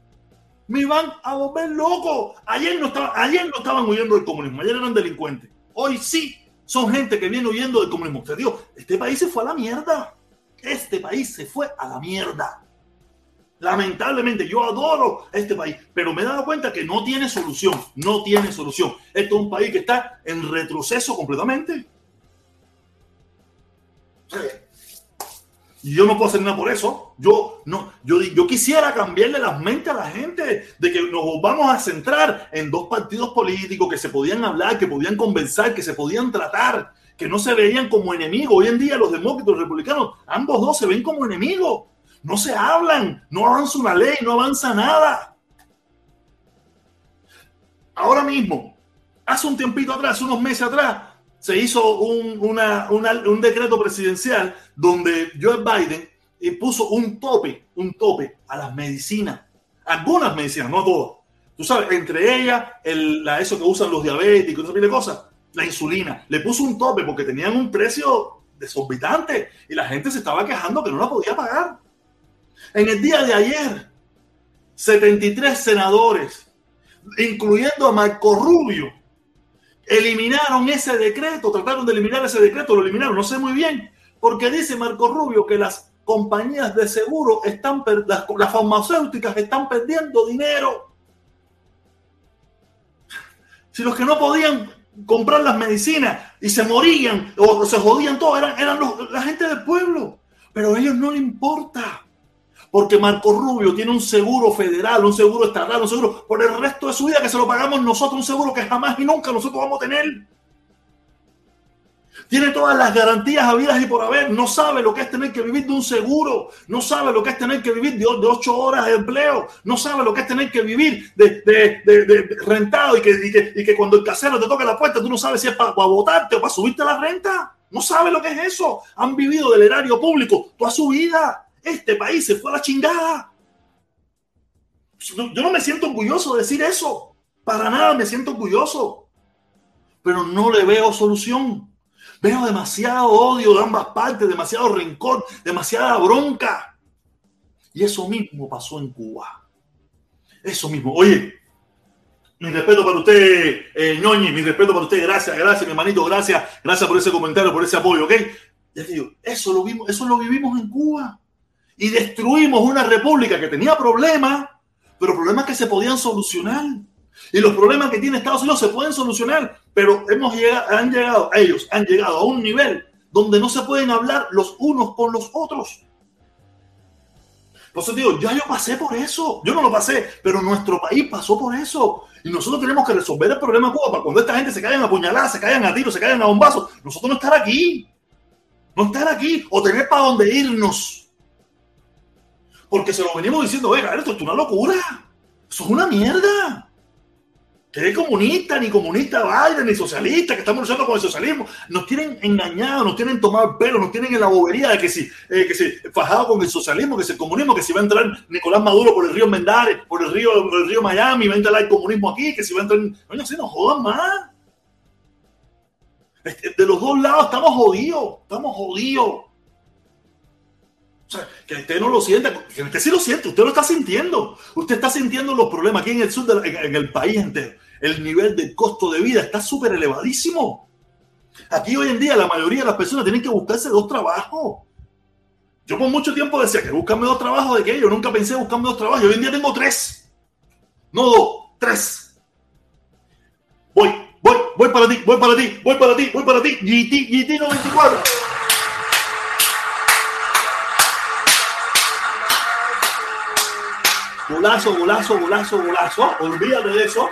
Me van a volver loco. Ayer no, estaba, ayer no estaban huyendo del comunismo, ayer eran delincuentes. Hoy sí son gente que viene huyendo del comunismo. Te digo, este país se fue a la mierda. Este país se fue a la mierda. Lamentablemente, yo adoro este país, pero me he dado cuenta que no tiene solución. No tiene solución. Esto es un país que está en retroceso completamente. Y yo no puedo hacer nada por eso. Yo no, yo, yo quisiera cambiarle las mentes a la gente de que nos vamos a centrar en dos partidos políticos que se podían hablar, que podían conversar, que se podían tratar, que no se veían como enemigos. Hoy en día los demócratas y los republicanos, ambos dos se ven como enemigos. No se hablan, no avanza una ley, no avanza nada. Ahora mismo, hace un tiempito atrás, unos meses atrás, se hizo un, decreto presidencial donde Joe Biden eh, puso un tope, un tope a las medicinas, algunas medicinas, no todas. Tú sabes, entre ellas, el, la, eso que usan los diabéticos, esa de cosas, la insulina. Le puso un tope porque tenían un precio desorbitante y la gente se estaba quejando que no la podía pagar. En el día de ayer, 73 senadores, incluyendo a Marco Rubio, eliminaron ese decreto, trataron de eliminar ese decreto, lo eliminaron, no sé muy bien, porque dice Marco Rubio que las compañías de seguro están, las, las farmacéuticas están perdiendo dinero. Si los que no podían comprar las medicinas y se morían o se jodían todos eran, eran la gente del pueblo, pero a ellos no les importa porque Marco Rubio tiene un seguro federal, un seguro estatal, un seguro por el resto de su vida que se lo pagamos nosotros, un seguro que jamás y nunca nosotros vamos a tener. Tiene todas las garantías habidas y por haber. No sabe lo que es tener que vivir de un seguro. No sabe lo que es tener que vivir de, ocho horas de empleo. No sabe lo que es tener que vivir de, rentado y que, cuando el casero te toque la puerta tú no sabes si es para, para votarte o para subirte la renta. No sabe lo que es eso. Han vivido del erario público toda su vida. Este país se fue a la chingada. Yo no me siento orgulloso de decir eso. Para nada me siento orgulloso. Pero no le veo solución. Veo demasiado odio de ambas partes, demasiado rencor, demasiada bronca. Y eso mismo pasó en Cuba. Eso mismo. Oye, mi respeto para usted, eh, Ñoñi, mi respeto para usted. Gracias, gracias, mi hermanito, gracias. Gracias por ese comentario, por ese apoyo, ¿ok? Ya te digo, eso lo, vimos, eso lo vivimos en Cuba y destruimos una república que tenía problemas pero problemas que se podían solucionar. Y los problemas que tiene Estados Unidos se pueden solucionar, pero hemos llegado, han llegado, ellos han llegado a un nivel donde no se pueden hablar los unos con los otros. Por eso digo, ya yo pasé por eso. Yo no lo pasé, pero nuestro país pasó por eso. Y nosotros tenemos que resolver el problema Cuba para cuando esta gente se caigan a puñaladas, se caigan a tiros, se caigan a bombazos, nosotros no estar aquí. No estar aquí o tener para dónde irnos. Porque se lo venimos diciendo, oiga, esto es una locura. Eso es una mierda que es comunista, ni comunista Biden, ni socialista, que estamos luchando con el socialismo. Nos tienen engañados, nos tienen tomado el pelo, nos tienen en la bobería de que si, eh, que si fajado con el socialismo, que si el comunismo, que si va a entrar Nicolás Maduro por el río Mendares, por el río, el río Miami, va a entrar el comunismo aquí, que si va a entrar. Coño, si nos jodan más. De los dos lados estamos jodidos, estamos jodidos. O sea, que usted no lo sienta, que usted sí lo siente, usted lo está sintiendo. Usted está sintiendo los problemas aquí en el sur, en, el país entero. El nivel de costo de vida está súper elevadísimo. Aquí hoy en día la mayoría de las personas tienen que buscarse dos trabajos. Yo por mucho tiempo decía que buscarme dos trabajos de qué. Yo nunca pensé buscarme dos trabajos. Hoy en día tengo tres. No dos, tres. Voy, voy, voy para ti, voy para ti, voy para ti, voy para ti. GT, GT 94. Golazo, golazo, golazo, golazo. Olvídate de eso.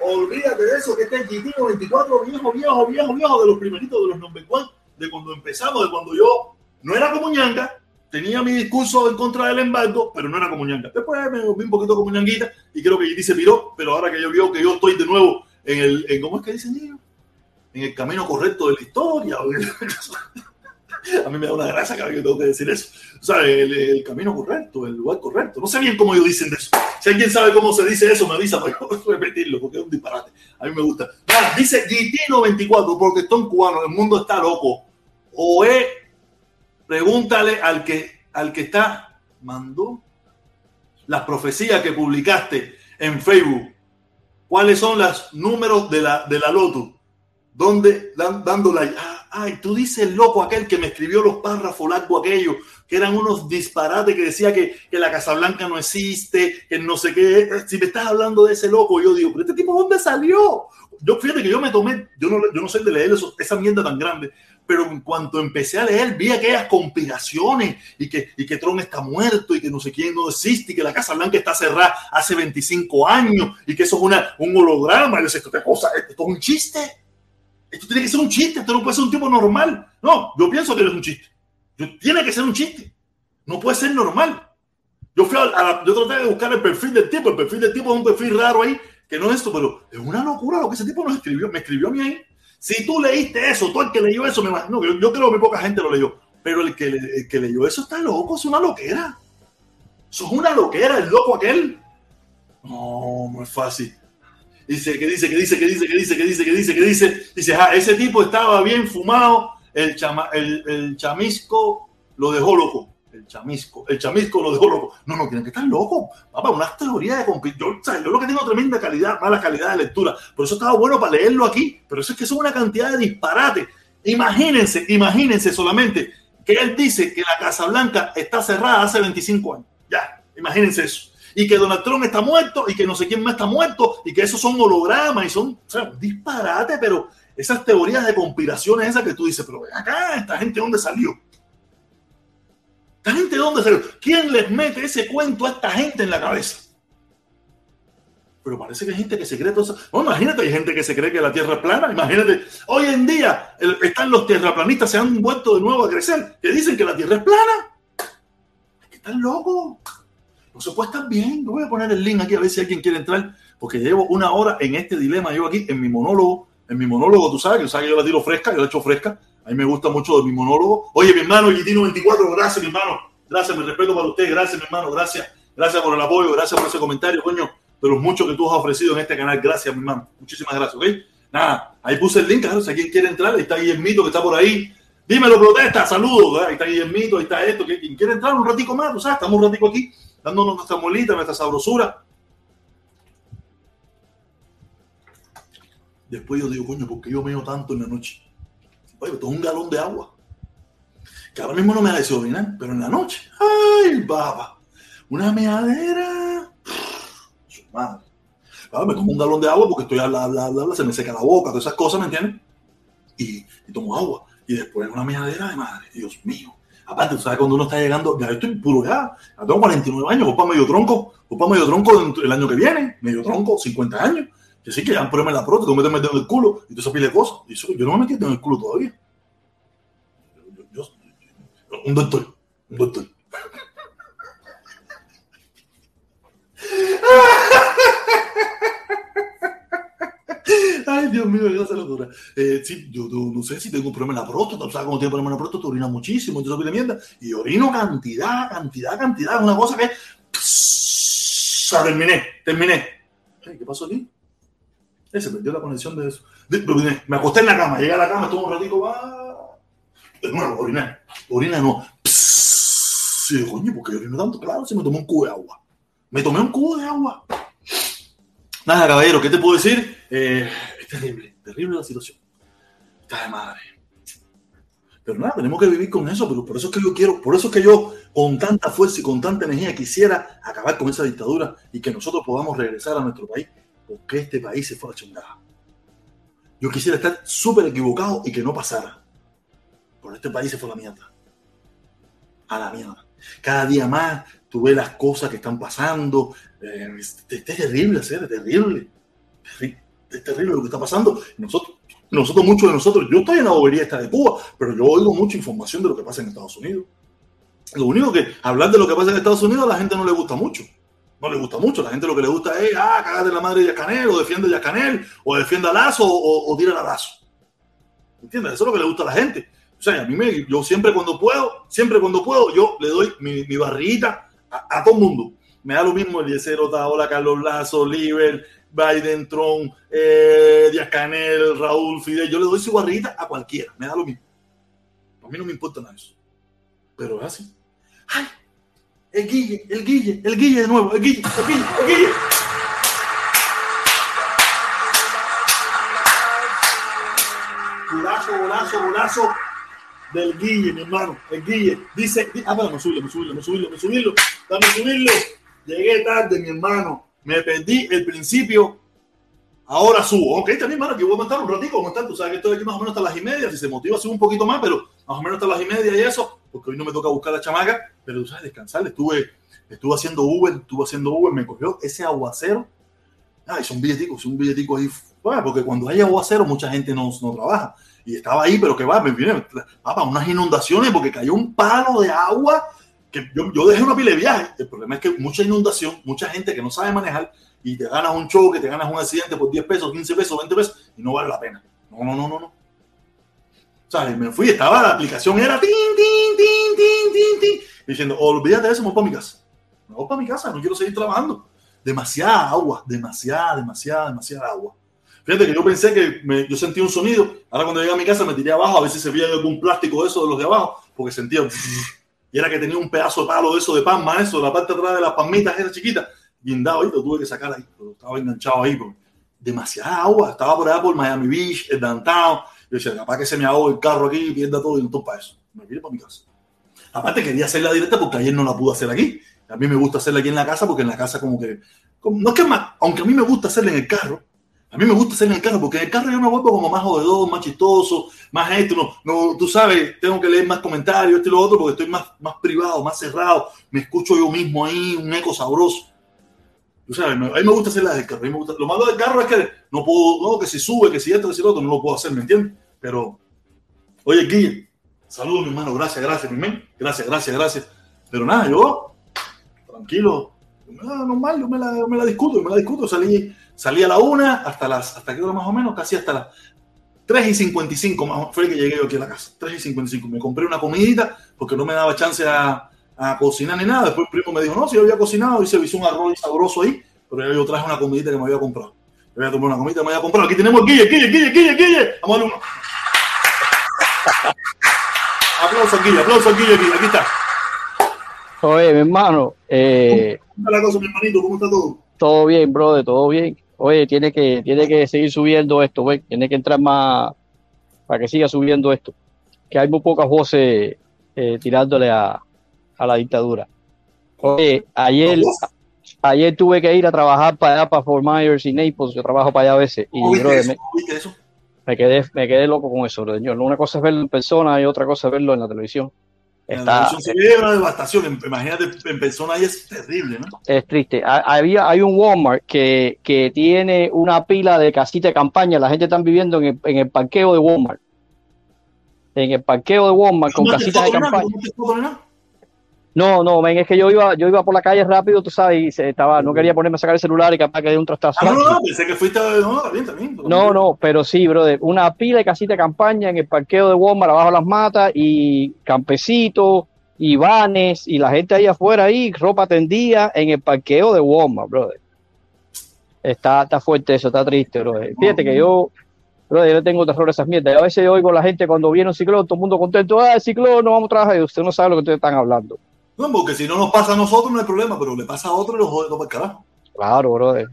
Olvídate de eso, que este GT 24, viejo, viejo, viejo, viejo, de los primeritos de los number one, de cuando empezamos, de cuando yo no era como ñanga, tenía mi discurso en contra del embargo, pero no era como ñanga. Después me volví un poquito como ñanguita y creo que GT se piró, pero ahora que yo veo que yo estoy de nuevo en el, en, ¿cómo es que dicen ellos? En el camino correcto de la historia. [laughs] a mí me da una gracia cada vez que tengo que decir eso. O sea, el, camino correcto, el lugar correcto. No sé bien cómo ellos dicen eso. Si alguien sabe cómo se dice eso, me avisa para [laughs] repetirlo, porque es un disparate. A mí me gusta. dice GT94, porque están cubanos, el mundo está loco. O es, pregúntale al que, al que está, mandó las profecías que publicaste en Facebook. ¿Cuáles son los números de la, de la Loto? ¿Dónde, dan, dando la, Ay, tú dices loco aquel que me escribió los párrafos largos aquellos, que eran unos disparates que decía que, que, la Casa Blanca no existe, que no sé qué. Si me estás hablando de ese loco, yo digo, pero este tipo, ¿dónde salió? Yo fíjate que yo me tomé, yo no, yo no sé de leer eso, esa mierda tan grande, pero en cuanto empecé a leer, vi aquellas conspiraciones y que, y que Trump está muerto y que no sé quién no existe y que la Casa Blanca está cerrada hace 25 años y que eso es una, un holograma. Y yo esto, cosa, esto es un chiste esto tiene que ser un chiste, esto no puede ser un tipo normal. No, yo pienso que es un chiste. Tiene que ser un chiste. No puede ser normal. Yo fui a, yo traté de buscar el perfil del tipo. El perfil del tipo es un perfil raro ahí, que no es esto, pero es una locura lo que ese tipo nos escribió. Me escribió a mí ahí. Si tú leíste eso, todo el que leyó eso, me imagino, yo, yo creo que muy poca gente lo leyó. Pero el que, el que leyó eso está loco, es una loquera. Eso es una loquera, el loco aquel. No, no es fácil. Dice, que dice, que dice, que dice, que dice, que dice, que dice, que dice. Dice, ah, ese tipo estaba bien fumado, el, chama, el, el chamisco lo dejó loco. El chamisco, el chamisco lo dejó loco. No, no, tienen que estar locos. Papá, una teoría de yo, yo lo que tengo tremenda calidad, mala calidad de lectura. Por eso estaba bueno para leerlo aquí. Pero eso es que son una cantidad de disparates. Imagínense, imagínense solamente que él dice que la Casa Blanca está cerrada hace 25 años. Ya, imagínense eso y que Donald Trump está muerto y que no sé quién más está muerto y que esos son hologramas y son o sea, disparate, pero esas teorías de conspiraciones esas que tú dices, pero acá, esta gente dónde salió. ¿Esta gente dónde salió? ¿Quién les mete ese cuento a esta gente en la cabeza? Pero parece que hay gente que se cree todo eso. No, imagínate, hay gente que se cree que la Tierra es plana. Imagínate, hoy en día están los tierraplanistas, se han vuelto de nuevo a crecer, que dicen que la Tierra es plana. Están locos. Puede estar bien. Yo voy a poner el link aquí a ver si alguien quiere entrar, porque llevo una hora en este dilema. Yo aquí en mi monólogo, en mi monólogo, tú sabes, que sabes que yo la tiro fresca, yo la echo fresca. A mí me gusta mucho de mi monólogo. Oye, mi hermano, Gitino 24, gracias, mi hermano. Gracias, mi respeto para usted. Gracias, mi hermano. Gracias. Gracias por el apoyo. Gracias por ese comentario, coño. De los muchos que tú has ofrecido en este canal. Gracias, mi hermano. Muchísimas gracias, ¿ok? Nada, ahí puse el link, claro, si alguien quiere entrar, ahí está Guillermito que está por ahí. Dímelo, protesta, saludos. Ahí está Guillermito, ahí está esto. ¿Quién quiere entrar un ratico más? Tú sabes, estamos un ratico aquí dándonos nuestra molita, nuestra sabrosura. Después yo digo, coño, ¿por qué yo meo tanto en la noche? Oye, todo un galón de agua. Que ahora mismo no me ha deseo pero en la noche, ¡ay, baba! Una meadera. madre. Claro, me tomo un galón de agua porque estoy habla, habla, habla, se me seca la boca, todas esas cosas, ¿me entiendes? Y, y tomo agua. Y después una mejadera de madre, Dios mío. Cuando uno está llegando, ya estoy puro ya, ya tengo 49 años, voy para medio tronco, voy para medio tronco el año que viene, medio tronco, 50 años. Que sí que ya en la próstata, tengo que meterme en el culo y tú esa pile cosas. Y eso, yo no me metí en el culo todavía. Yo, yo, un doctor, un doctor. Dios mío, qué. Eh, sí, yo, no sé si tengo un problema en la próstata. ¿Sabes cómo tengo problema en la próstata? Orina muchísimo, entonces de mierda. Y orino cantidad, cantidad, cantidad. Una cosa que. Terminé, terminé. ¿Qué pasó aquí? Eh, se perdió la conexión de eso. Me acosté en la cama, llegué a la cama, estuve un ratito, va. Nuevo, oriné. Orina no. Sí, coño, porque orino tanto? Claro, se me tomó un cubo de agua. Me tomé un cubo de agua. Nada, caballero, ¿qué te puedo decir? Eh, terrible, terrible la situación. Está de madre. Pero nada, tenemos que vivir con eso, pero por eso es que yo quiero, por eso es que yo con tanta fuerza y con tanta energía quisiera acabar con esa dictadura y que nosotros podamos regresar a nuestro país, porque este país se fue a la chingada. Yo quisiera estar súper equivocado y que no pasara. Pero este país se fue a la mierda. A la mierda. Cada día más tú ves las cosas que están pasando. Eh, es, es, terrible, es terrible. Es terrible lo que está pasando. Nosotros, nosotros, muchos de nosotros, yo estoy en la bobería esta de Cuba, pero yo oigo mucha información de lo que pasa en Estados Unidos. Lo único que hablar de lo que pasa en Estados Unidos a la gente no le gusta mucho. No le gusta mucho. La gente lo que le gusta es, ah, cagate la madre de Yascanel, o defiende a o defiende a Lazo, o, o tira a Lazo. ¿Entiendes? Eso es lo que le gusta a la gente. O sea, a mí me, yo siempre cuando puedo, siempre cuando puedo, yo le doy mi, mi barriguita a, todo el mundo. Me da lo mismo el Yesero Taola, Carlos Lazo, Liber, Biden, Trump, eh, Díaz Canel, Raúl, Fidel. Yo le doy su barriguita a cualquiera. Me da lo mismo. A mí no me importa nada eso. Pero es así. ¡Ay! El Guille, el Guille, el Guille de nuevo, el Guille, el Guille, el Guille. Golazo, golazo, golazo del Guille, mi hermano. El Guille dice, ah, bueno, me subirlo, me subirlo, me subirlo, me subirlo, dame subirlo. Llegué tarde, mi hermano. Me perdí el principio. Ahora subo. Ok, también, hermano, que voy a montar un ratito, montar. Tú sabes que estoy aquí más o menos hasta las y media. Si se motiva, subo un poquito más, pero más o menos hasta las y media y eso, porque hoy no me toca buscar la chamaca, pero tú sabes, descansar. Estuve, estuve haciendo Uber, estuve haciendo Uber, me cogió ese aguacero. Ay, son billeticos, son billeticos ahí. Bueno, porque cuando hay aguacero, mucha gente no, no trabaja y estaba ahí, pero que va, me viene para unas inundaciones porque cayó un palo de agua que yo, dejé una pila de viaje. El problema es que mucha inundación, mucha gente que no sabe manejar y te ganas un choque, te ganas un accidente por 10 pesos, 15 pesos, 20 pesos y no vale la pena. No, no, no, no, no. O sea, me fui, estaba, la aplicación era tin, tin, tin, tin, tin, tin, diciendo, olvídate de eso, me voy para mi casa. Me voy para mi casa, no quiero seguir trabajando. Demasiada agua, demasiada, demasiada, demasiada agua. Fíjate que yo pensé que me, yo sentía un sonido. Ahora cuando llegué a mi casa me tiré abajo a ver si se veía algún plástico de eso de los de abajo, porque sentía. Y era que tenía un pedazo de palo de eso de palma, eso, la parte de atrás de las palmitas era chiquita, guindado ahí, lo tuve que sacar ahí, pero estaba enganchado ahí. Porque demasiada agua, estaba por allá por Miami Beach, el downtown. Yo decía, capaz que se me ahogue el carro aquí pierda todo y todo para eso. Me vine para mi casa. Aparte quería hacerla directa porque ayer no la pude hacer aquí. A mí me gusta hacerla aquí en la casa porque en la casa como que... No es que más, aunque a mí me gusta hacerla en el carro, a mí me gusta hacerla en el carro porque en el carro yo me vuelvo como más jodedor, más chistoso, más esto. No, no, tú sabes, tengo que leer más comentarios, esto y lo otro, porque estoy más, más privado, más cerrado. Me escucho yo mismo ahí, un eco sabroso. Tú sabes, a mí me gusta hacerla del carro. A mí me gusta, lo malo del carro es que no puedo, no, que si sube, que si esto, que si lo otro, no lo puedo hacer, ¿me entiendes? Pero, oye, Guille, saludos, mi hermano, gracias, gracias, mi men. Gracias, gracias, gracias. Pero nada, yo, tranquilo, normal, yo me la, me la discuto, yo me la discuto, salí Salí a la una hasta las, hasta qué hora más o menos, casi hasta las 3 y 55 más fue que llegué yo aquí a la casa. 3 y 55. Me compré una comidita porque no me daba chance a, a cocinar ni nada. Después el primo me dijo, no, si yo había cocinado y se hizo un arroz sabroso ahí, pero yo traje una comidita que me había comprado. Yo voy a tomar una comidita que me había comprado. Aquí tenemos Guille, Guille, Guille, Guille, Guille. Vamos a darle uno. [laughs] aplauso al Guille, aplauso Guille aquí, aquí está. Oye, mi hermano. Eh, ¿Cómo está la cosa, mi hermanito? ¿Cómo está todo? Todo bien, brother, todo bien oye, tiene que, tiene que seguir subiendo esto, güey. tiene que entrar más para que siga subiendo esto. Que hay muy pocas voces eh, tirándole a, a, la dictadura. Oye, ayer, ayer tuve que ir a trabajar para allá, para Fort Myers y Naples. Yo trabajo para allá a veces. Y, ¿Viste, eso? me, ¿Viste eso? me quedé, me quedé loco con eso. Yo, una cosa es verlo en persona y otra cosa es verlo en la televisión. Está, se ve una devastación. Imagínate en persona ahí es terrible, ¿no? es triste. Ha- Había, hay un Walmart que, que tiene una pila de casitas de campaña. La gente está viviendo en el, en el parqueo de Walmart. En el parqueo de Walmart con ¿No te casitas de campaña. ¿No? No, ven, es que yo iba, yo iba por la calle rápido, tú sabes, y se estaba, no quería ponerme a sacar el celular y capaz que de un trastazo. Ah, no, no, pensé que fuiste. No, también, también. No, no, pero sí, brother, una pila de casita de campaña en el parqueo de Walmart abajo de las matas y campesitos y vanes y la gente ahí afuera ahí, ropa tendida en el parqueo de Walmart, brother. Está, está fuerte eso, está triste, brother. Fíjate que yo, brother, yo le tengo terror a esas mierdas. A veces yo oigo a la gente cuando viene un ciclón, todo el mundo contento, ah, el ciclón, no vamos a trabajar, y usted no sabe lo que ustedes están hablando. No, porque si no nos pasa a nosotros no hay problema, pero le pasa a otro y lo jode todo para el carajo. Claro, brother.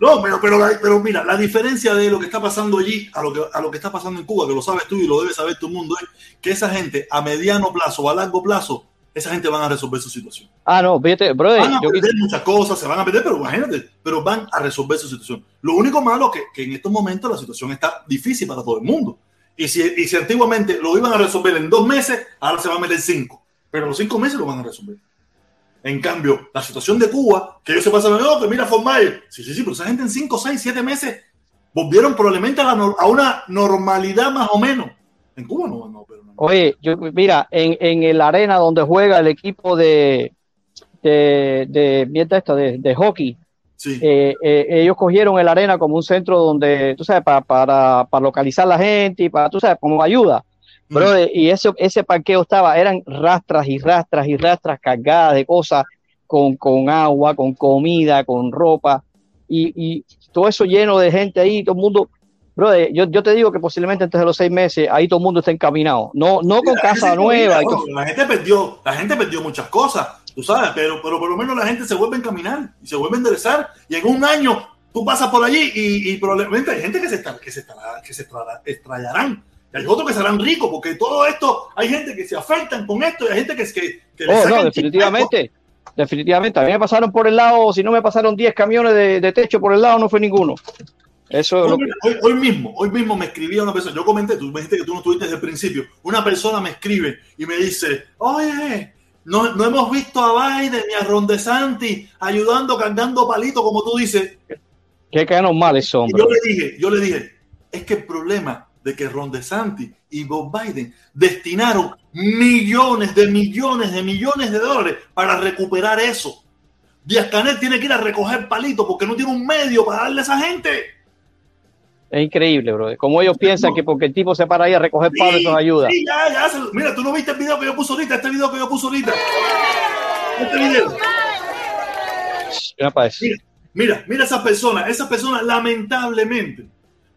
No, pero, pero, mira, la diferencia de lo que está pasando allí a lo, que, a lo que está pasando en Cuba, que lo sabes tú y lo debe saber todo el mundo, es que esa gente a mediano plazo o a largo plazo, esa gente van a resolver su situación. Ah, no, fíjate, brother, Van a yo perder muchas cosas, se van a perder, pero imagínate, pero van a resolver su situación. Lo único malo es que, que en estos momentos la situación está difícil para todo el mundo. Y si, y si antiguamente lo iban a resolver en dos meses, ahora se van a meter cinco. Pero los cinco meses lo van a resolver. En cambio, la situación de Cuba, que ellos se pasan, no, que mira Formayer. Sí, sí, sí, pero esa gente en cinco, seis, siete meses volvieron probablemente a, la nor- a una normalidad más o menos. En Cuba no, no, pero no. Oye, yo, mira, en, en la arena donde juega el equipo de, de, de, mierda esta, de, de hockey, Sí. eh, eh, ellos cogieron el arena como un centro donde, tú sabes, pa- para, para localizar la gente y para, tú sabes, como ayuda. Mm. Brother, y ese, ese parqueo estaba, eran rastras y rastras y rastras cargadas de cosas con, con agua, con comida, con ropa, y, y todo eso lleno de gente ahí, todo el mundo. Brother, yo, yo te digo que posiblemente antes de los seis meses ahí todo el mundo está encaminado. No, no con La casa nueva. con- bueno, la gente perdió, la gente perdió muchas cosas, tú sabes, pero, pero por lo menos la gente se vuelve a encaminar y se vuelve a enderezar. Y en un año tú pasas por allí y, y probablemente hay gente que se, está, que se, estará- que se. Y hay otros que serán ricos, porque todo esto, hay gente que se afectan con esto y hay gente que, que, que Oh, no, definitivamente. Definitivamente. A mí me pasaron por el lado, si no me pasaron 10 camiones de, de techo por el lado, no fue ninguno. Eso es Hoy, lo que. hoy- hoy mismo, hoy mismo me escribía una persona, yo comenté, tú me dijiste que tú no estuviste desde el principio, una persona me escribe y me dice, oye, no, no hemos visto a Biden ni a Ron DeSantis ayudando, cargando palitos, como tú dices. Que quedan mal ese Y hombre. yo le dije, yo le dije, es que el problema de que Ron DeSantis y Bob Biden destinaron millones de millones de millones de dólares para recuperar eso. Díaz Canel tiene que ir a recoger palitos porque no tiene un medio para darle a esa gente. Es increíble, bro. Como ellos piensan que porque el tipo se para ahí a recoger palos, ayuda. Sí, ya, ya. se- Mira, tú no viste el video que yo puse ahorita, este video que yo puse ahorita. Este video. Mira, mira, mira esas personas. Esas personas, lamentablemente,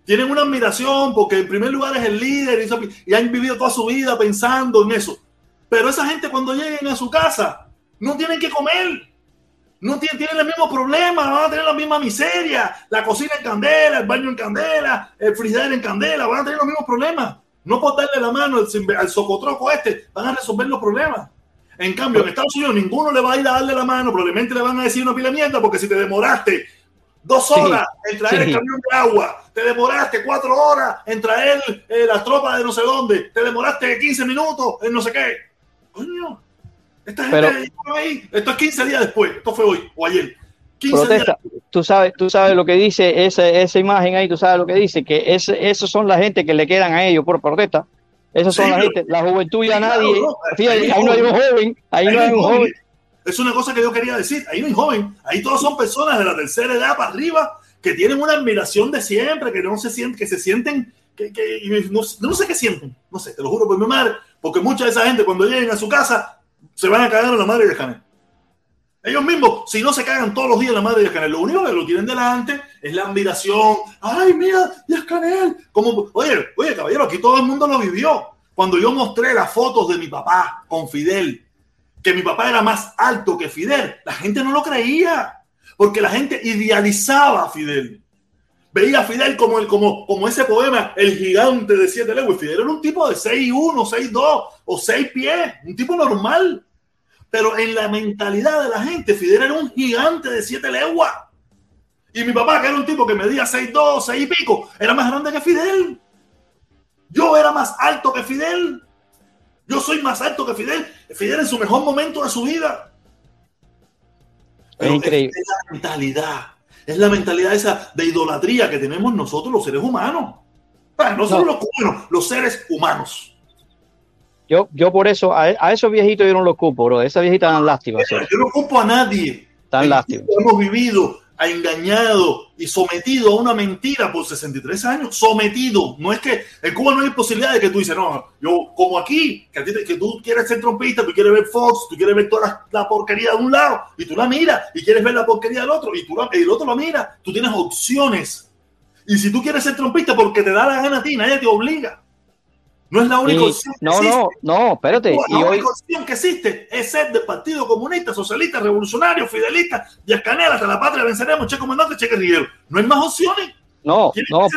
tienen una admiración porque en primer lugar es el líder y, han vivido toda su vida pensando en eso. Pero esa gente cuando lleguen a su casa no tienen que comer. No tienen, tienen el mismo problema, van a tener la misma miseria. La cocina en candela, el baño en candela, el frigider en candela, van a tener los mismos problemas. No por darle la mano al, al socotroco este, van a resolver los problemas. En cambio, en Estados Unidos ninguno le va a ir a darle la mano, probablemente le van a decir una pila de mierda, porque si te demoraste dos Sí, horas en traer sí. el camión de agua, te demoraste cuatro horas en traer eh, las tropas de no sé dónde, te demoraste 15 minutos en no sé qué. Coño, esta gente Pero- ahí, esto es 15 días después, esto fue hoy o ayer. 15 Protesta. Tú sabes, tú sabes lo que dice esa, esa imagen ahí, tú sabes lo que dice, que ese, esos son la gente que le quedan a ellos por protesta. Esas son Sí, la gente, la juventud ya Sí, nadie. Fíjate, ahí no hay un joven, ahí Ahí no hay un joven. Es una cosa que yo quería decir. Ahí no hay joven. Ahí todos son personas de la tercera edad para arriba que tienen una admiración de siempre, que no se sienten, que se sienten, que, que- no, no sé qué sienten. No sé, te lo juro por mi madre, porque mucha de esa gente cuando lleguen a su casa se van a cagar en la madre de Canel. Ellos mismos, si no se cagan todos los días la madre de Canel, lo único que lo tienen delante es la admiración. Ay, mira, Díaz Canel. Como, oye, oye, caballero, aquí todo el mundo lo vivió. Cuando yo mostré las fotos de mi papá con Fidel, que mi papá era más alto que Fidel, la gente no lo creía, porque la gente idealizaba a Fidel. Veía a Fidel como, el, como, como ese poema, El gigante de siete leguas. Fidel era un tipo de 6'1, 6'2 o 6 pies, un tipo normal. Pero en la mentalidad de la gente, Fidel era un gigante de siete leguas. Y mi papá, que era un tipo que medía 6'2, 6 y pico, era más grande que Fidel. Yo era más alto que Fidel. Yo soy más alto que Fidel. Fidel en su mejor momento de su vida. es increíble. Es, la mentalidad. Es la mentalidad esa de idolatría que tenemos nosotros los seres humanos. no solo los cubanos, los seres humanos. Yo, yo por eso, a, esos viejitos yo no los culpo, bro. Esa viejita tan lástima. Yo no culpo a nadie. Tan lástima. Hemos vivido ha engañado y sometido a una mentira por 63 años. Sometido. No es que en Cuba no hay posibilidad de que tú dices, no, yo como aquí, que, que tú quieres ser trompista, tú quieres ver Fox, tú quieres ver toda la, porquería de un lado y tú la miras y quieres ver la porquería del otro y tú el otro la mira. Tú tienes opciones. Y si tú quieres ser trompista porque te da la gana a ti, nadie te obliga. No es la única opción. Que no, existe. no, no, espérate. La única opción que existe es ser del Partido Comunista, Socialista, Revolucionario, Fidelista, y Canela, hasta la patria venceremos, Che Comandante, Che Guerrillero. No hay más opciones. No, no.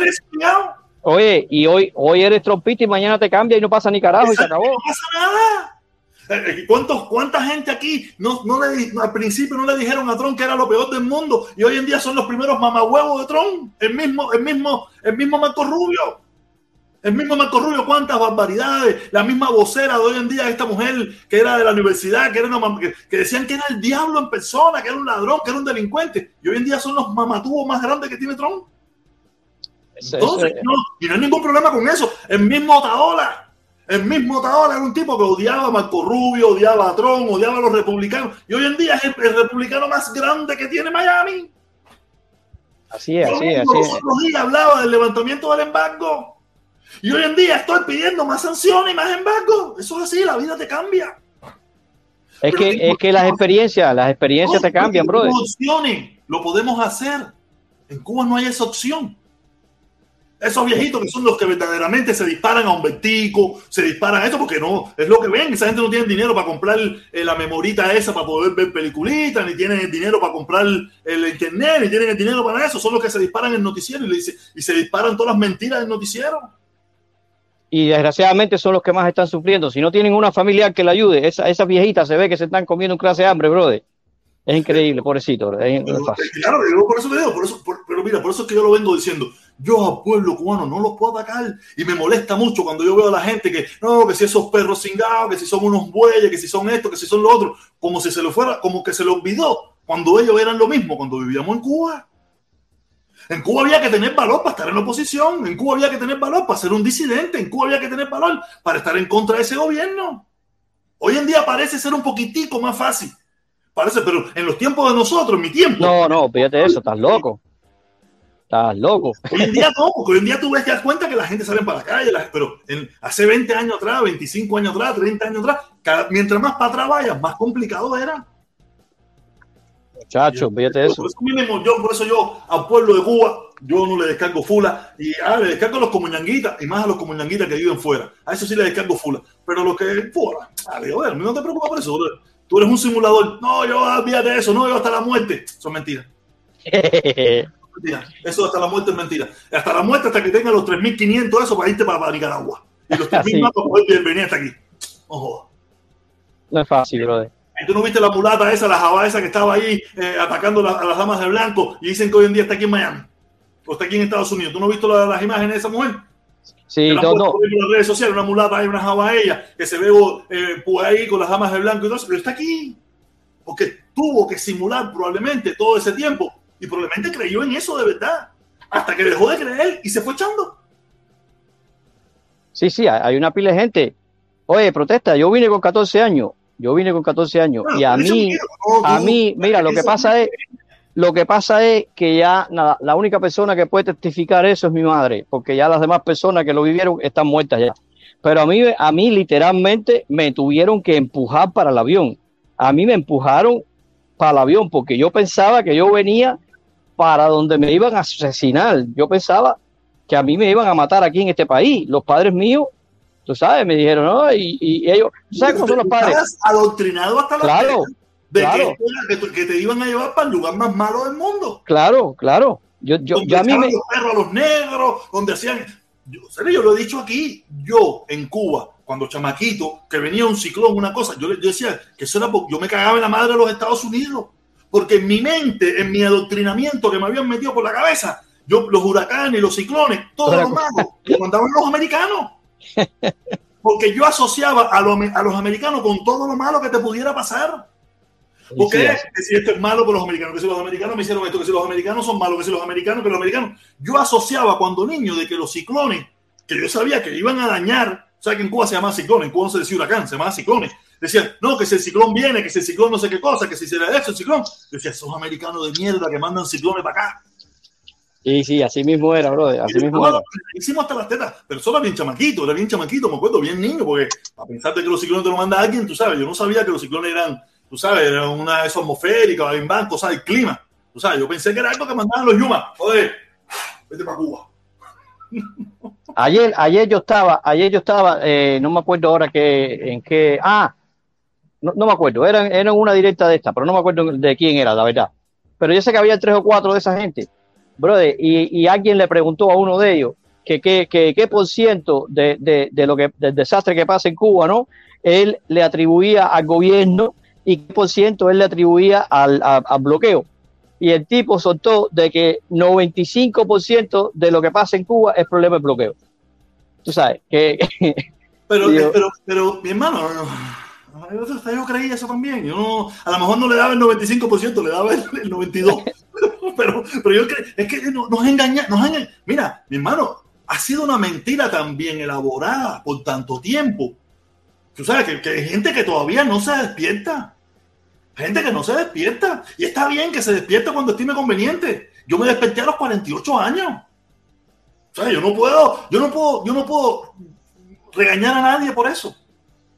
Oye, y hoy, hoy eres trompista y mañana te cambia y no pasa ni carajo y se acabó. No pasa nada. Eh, eh, ¿Cuántos, ¿Cuánta gente aquí no, no le, al principio no le dijeron a Trump que era lo peor del mundo y hoy en día son los primeros mamahuevos de Trump? El mismo, el mismo, el mismo Marco Rubio. El mismo Marco Rubio, cuántas barbaridades. La misma vocera de hoy en día, esta mujer que era de la universidad, que, era una, que, decían que era el diablo en persona, que era un ladrón, que era un delincuente. Y hoy en día son los mamatubos más grandes que tiene Trump. Entonces, no, y no hay ningún problema con eso. El mismo Taola, el mismo Taola era un tipo que odiaba a Marco Rubio, odiaba a Trump, odiaba a los republicanos. Y hoy en día es el, republicano más grande que tiene Miami. Así es, así es. Así es. Los días hablaba del levantamiento del embargo. Y hoy en día estoy pidiendo más sanciones y más embargo. Eso es así, la vida te cambia. Es que, es que las experiencias, las experiencias te cambian, brother. Opciones, lo podemos hacer. En Cuba no hay esa opción. Esos viejitos que son los que verdaderamente se disparan a un vertico, se disparan a esto porque no, es lo que ven. Esa gente no tiene dinero para comprar eh, la memorita esa para poder ver peliculitas, ni tienen el dinero para comprar el internet, ni tienen el dinero para eso. Son los que se disparan en el noticiero y, le dice, y se disparan todas las mentiras del noticiero y desgraciadamente son los que más están sufriendo. Si no tienen una familiar que le ayude, esa, esas viejitas se ve que se están comiendo un clase de hambre, brother. Es increíble, pobrecito. Es, claro, por eso te digo, por eso, pero mira, por eso es que yo lo vengo diciendo. Yo al pueblo cubano no los puedo atacar y me molesta mucho cuando yo veo a la gente que no, que si esos perros cingados, que si son unos bueyes, que si son esto, que si son lo otro, como si se lo fuera, como que se lo olvidó cuando ellos eran lo mismo, cuando vivíamos en Cuba. En Cuba había que tener valor para estar en la oposición. En Cuba había que tener valor para ser un disidente. En Cuba había que tener valor para estar en contra de ese gobierno. Hoy en día parece ser un poquitico más fácil. Parece, pero en los tiempos de nosotros, en mi tiempo. No, no, fíjate eso, estás loco. Estás loco. Hoy en día no, porque hoy en día tú ves que das cuenta que la gente sale para la calle, pero en, hace 20 años atrás, 25 años atrás, 30 años atrás, mientras más para atrás vayas, más complicado era. Chacho, fíjate eso. Por eso, yo, por eso yo al pueblo de Cuba, yo no le descargo fula. Y ah, le descargo a los comunanguitas y más a los comunanguitas que viven fuera. A eso sí le descargo fula. Pero los que fuera, a ver, no te preocupes por eso. Tú eres un simulador. No, yo olvídate de eso. No, yo hasta la muerte. Son mentiras. [laughs] Eso hasta la muerte es mentira. Hasta la muerte, hasta que tenga los 3.500 eso para irte para, Nicaragua. Y los [laughs] 3.000 más para poder venir hasta aquí. Ojo. No es fácil, brother. ¿Tú no viste la mulata esa, la java esa que estaba ahí eh, atacando a las damas de blanco y dicen que hoy en día está aquí en Miami? O está aquí en Estados Unidos. ¿Tú no has visto las imágenes de esa mujer? Sí, no, no. En las redes sociales, una mulata ahí, una java ella, que se ve eh, por ahí con las damas de blanco y todo eso, pero está aquí. Porque tuvo que simular probablemente todo ese tiempo y probablemente creyó en eso de verdad. Hasta que dejó de creer y se fue echando. Sí, sí, hay una pila de gente. Oye, protesta, yo vine con 14 años yo vine con 14 años y a mí, a mí, mira, lo que pasa es, lo que pasa es que ya nada, la única persona que puede testificar eso es mi madre, porque ya las demás personas que lo vivieron están muertas ya. Pero a mí, a mí literalmente me tuvieron que empujar para el avión. A mí me empujaron para el avión porque yo pensaba que yo venía para donde me iban a asesinar. Yo pensaba que a mí me iban a matar aquí en este país. Los padres míos tú sabes, me dijeron, ¿no? Y, y ellos, ¿sabes cómo son los padres? adoctrinado hasta la claro, de claro. Que, que, te iban a llevar para el lugar más malo del mundo. Claro, claro. Yo, yo, yo a mí me... los perros a los negros, donde hacían... Yo, yo lo he dicho aquí, yo en Cuba cuando chamaquito, que venía un ciclón, una cosa, yo, yo decía que eso era porque yo me cagaba en la madre de los Estados Unidos. Porque en mi mente, en mi adoctrinamiento que me habían metido por la cabeza, yo, los huracanes, los ciclones, todos los malos, lo mandaban los americanos. Porque yo asociaba a, a los americanos con todo lo malo que te pudiera pasar. Porque que si esto es malo por los americanos, que si los americanos me hicieron esto, que si los americanos son malos, que si los americanos, que los americanos. Yo asociaba cuando niño de que los ciclones, que yo sabía que iban a dañar, o sea que en Cuba se llama ciclones, en Cuba no se decía huracán, se llama ciclones. Decían, no, que si el ciclón viene, que si el ciclón no sé qué cosa, que si será eso, el ciclón. Yo decía, esos americanos de mierda que mandan ciclones para acá. Sí, sí, así mismo era, brother. Así mismo era. Hicimos hasta las tetas, pero solo bien chamaquito, era bien chamaquito, me acuerdo, bien niño, porque a pensarte que los ciclones te lo manda alguien, tú sabes, yo no sabía que los ciclones eran, tú sabes, eran una de esas atmosféricas, en banco, ¿sabes? El clima. Tú sabes, yo pensé que era algo que mandaban los Yuma. Joder, vete para Cuba. [laughs] Ayer, ayer yo estaba, ayer yo estaba, eh, no me acuerdo ahora que, en qué, ah, no, no me acuerdo, eran, eran una directa de esta, pero no me acuerdo de quién era, la verdad. Pero yo sé que había tres o cuatro de esa gente brother, y, y, alguien le preguntó a uno de ellos que qué por ciento de, de, de, lo que del desastre que pasa en Cuba, ¿no? Él le atribuía al gobierno y qué por ciento él le atribuía al, al bloqueo. Y el tipo soltó de que 95% de lo que pasa en Cuba es problema de bloqueo. Tú sabes, que... [laughs] Pero, pero, pero, mi hermano, yo creía eso también. Yo no, a lo mejor no le daba el 95%, le daba el, el 92%. [laughs] pero, pero yo creo, es que nos, nos engaña, nos engaña. Mira, mi hermano, ha sido una mentira también elaborada por tanto tiempo. Tú sabes que, que, hay gente que todavía no se despierta. Gente que no se despierta. Y está bien que se despierte cuando estime conveniente. Yo me desperté a los 48 años. O sea, yo no puedo, yo no puedo, yo no puedo regañar a nadie por eso.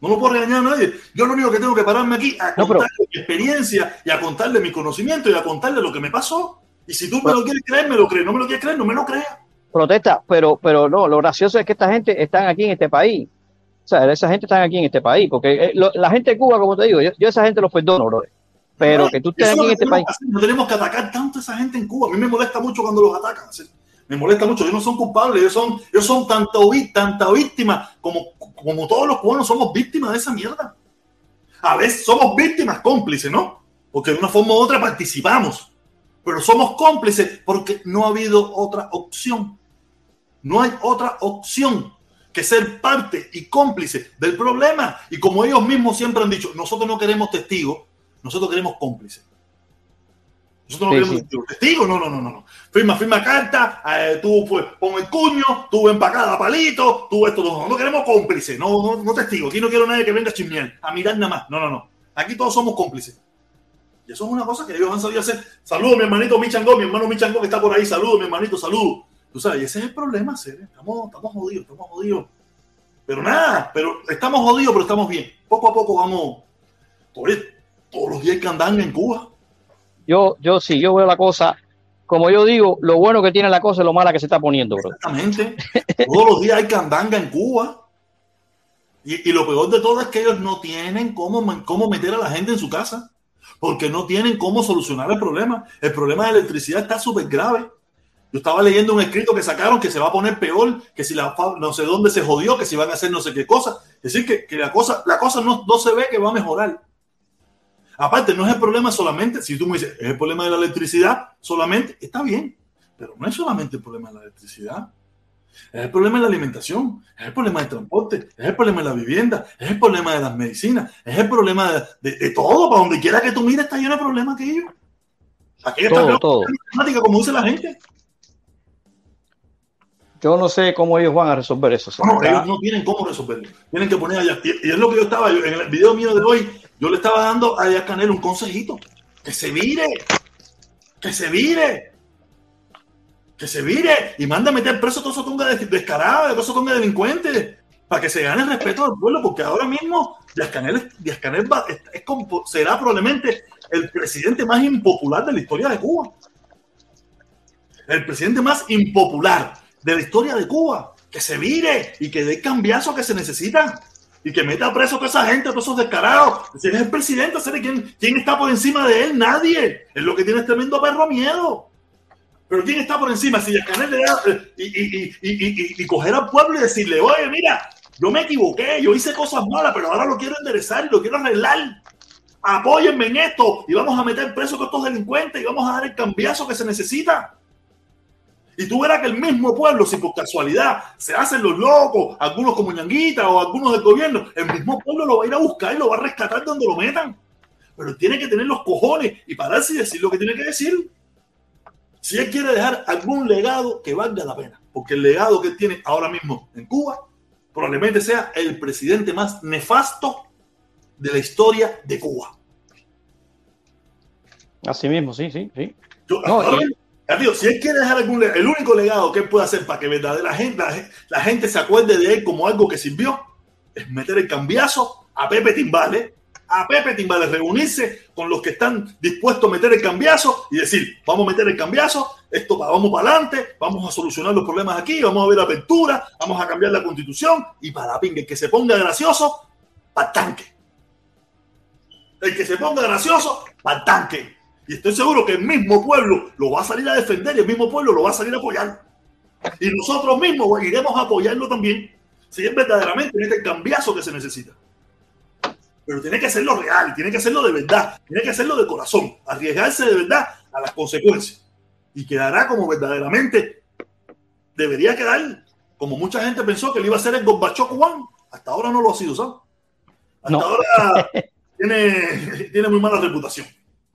No lo puedo regañar a nadie. Yo lo único que tengo que pararme aquí a no, contarle pero... mi experiencia y a contarle mi conocimiento y a contarle lo que me pasó. Y si tú me lo quieres creer, me lo crees. No me lo quieres creer, no me lo creas. Protesta, pero, pero no, lo gracioso es que esta gente están aquí en este país. O sea, esa gente está aquí en este país. Porque eh, lo, la gente de Cuba, como te digo, yo, yo a esa gente los perdono, bro. Pero no, que tú estés aquí en este país. No tenemos que atacar tanto a esa gente en Cuba. A mí me molesta mucho cuando los atacan. ¿sí? Me molesta mucho. Ellos no son culpables, ellos son, ellos son tanta víctimas como, como todos los cubanos somos víctimas de esa mierda. A veces somos víctimas cómplices, ¿no? Porque de una forma u otra participamos, pero somos cómplices porque no ha habido otra opción. No hay otra opción que ser parte y cómplice del problema. Y como ellos mismos siempre han dicho, nosotros no queremos testigos, nosotros queremos cómplices. Nosotros no sí, queremos sí. testigos, no, no, no, no. Firma, firma carta, eh, tú pues, pon el cuño, tú empacada palito, tú esto, no, no queremos cómplices, no, no, no testigos. Aquí no quiero nadie que venga a chismear, a mirar nada más. No, no, no. Aquí todos somos cómplices. Y eso es una cosa que ellos han sabido hacer. Saludos, mi hermanito Michango, mi hermano Michango que está por ahí. Saludos, mi hermanito, saludos. Tú sabes, y ese es el problema, Cere. Estamos, estamos jodidos, estamos jodidos. Pero nada, pero estamos jodidos, pero estamos bien. Poco a poco vamos. Todos los días que andan en Cuba yo, yo sí, yo veo la cosa, como yo digo, lo bueno que tiene la cosa es lo mala que se está poniendo, bro. Exactamente. Todos los días hay candanga en Cuba. Y, y, lo peor de todo es que ellos no tienen cómo, cómo meter a la gente en su casa. Porque no tienen cómo solucionar el problema. El problema de electricidad está súper grave. Yo estaba leyendo un escrito que sacaron que se va a poner peor, que si la no sé dónde se jodió, que si van a hacer no sé qué cosa. Es decir, que, que la cosa, la cosa no, no se ve que va a mejorar. Aparte, no es el problema solamente, si tú me dices, es el problema de la electricidad solamente, está bien, pero no es solamente el problema de la electricidad. Es el problema de la alimentación, es el problema del transporte, es el problema de la vivienda, es el problema de las medicinas, es el problema de, de, de todo. Para donde quiera que tú mires, está lleno de problemas aquello. Aquello todo, está todo. matemática, como dice la gente. Yo no sé cómo ellos van a resolver eso. No, ellos no tienen cómo resolverlo. Tienen que poner allá. Y, y es lo que yo estaba, yo, en el video mío de hoy, yo le estaba dando a Díaz Canel un consejito. Que se vire. Que se vire. Que se vire. Y manda a meter preso a todos esos tonga descarados, a todos esos tonga delincuentes. Para que se gane el respeto del pueblo. Porque ahora mismo Díaz Canel, Canel va, será probablemente el presidente más impopular de la historia de Cuba. El presidente más impopular de la historia de Cuba. Que se vire y que dé cambiazo que se necesita y que meta preso a toda esa gente, a todos esos descarados. Si eres el presidente, ¿quién, ¿quién está por encima de él? Nadie. Es lo que tiene tremendo perro miedo. Pero ¿quién está por encima? Si Canel le da y, y, y, y, coger al pueblo y decirle, oye, mira, yo me equivoqué, yo hice cosas malas, pero ahora lo quiero enderezar y lo quiero arreglar. Apóyenme en esto y vamos a meter preso con estos delincuentes y vamos a dar el cambiazo que se necesita. Y tú verás que el mismo pueblo, si por casualidad se hacen los locos, algunos como Ñanguita o algunos del gobierno, el mismo pueblo lo va a ir a buscar y lo va a rescatar donde lo metan. Pero tiene que tener los cojones y pararse y decir lo que tiene que decir. Si él quiere dejar algún legado que valga la pena, porque el legado que él tiene ahora mismo en Cuba probablemente sea el presidente más nefasto de la historia de Cuba. Así mismo, sí, sí, sí. Si él quiere dejar algún el único legado que él puede hacer para que verdadera la, gente se acuerde de él como algo que sirvió, es meter el cambiazo a Pepe Timbales, a Pepe Timbales reunirse con los que están dispuestos a meter el cambiazo y decir, vamos a meter el cambiazo, esto vamos para adelante, vamos a solucionar los problemas aquí, vamos a ver apertura, vamos a cambiar la constitución y para pinga, el que se ponga gracioso, para tanque. El que se ponga gracioso, para tanque. Y estoy seguro que el mismo pueblo lo va a salir a defender y el mismo pueblo lo va a salir a apoyar. Y nosotros mismos iremos a apoyarlo también, si es verdaderamente en este cambiazo que se necesita. Pero tiene que hacerlo real, tiene que hacerlo de verdad, tiene que hacerlo de corazón, arriesgarse de verdad a las consecuencias. Y quedará como verdaderamente debería quedar, como mucha gente pensó que le iba a ser el Gorbachev One. Hasta ahora no lo ha sido, ¿sabes? Hasta ahora tiene, tiene muy mala reputación.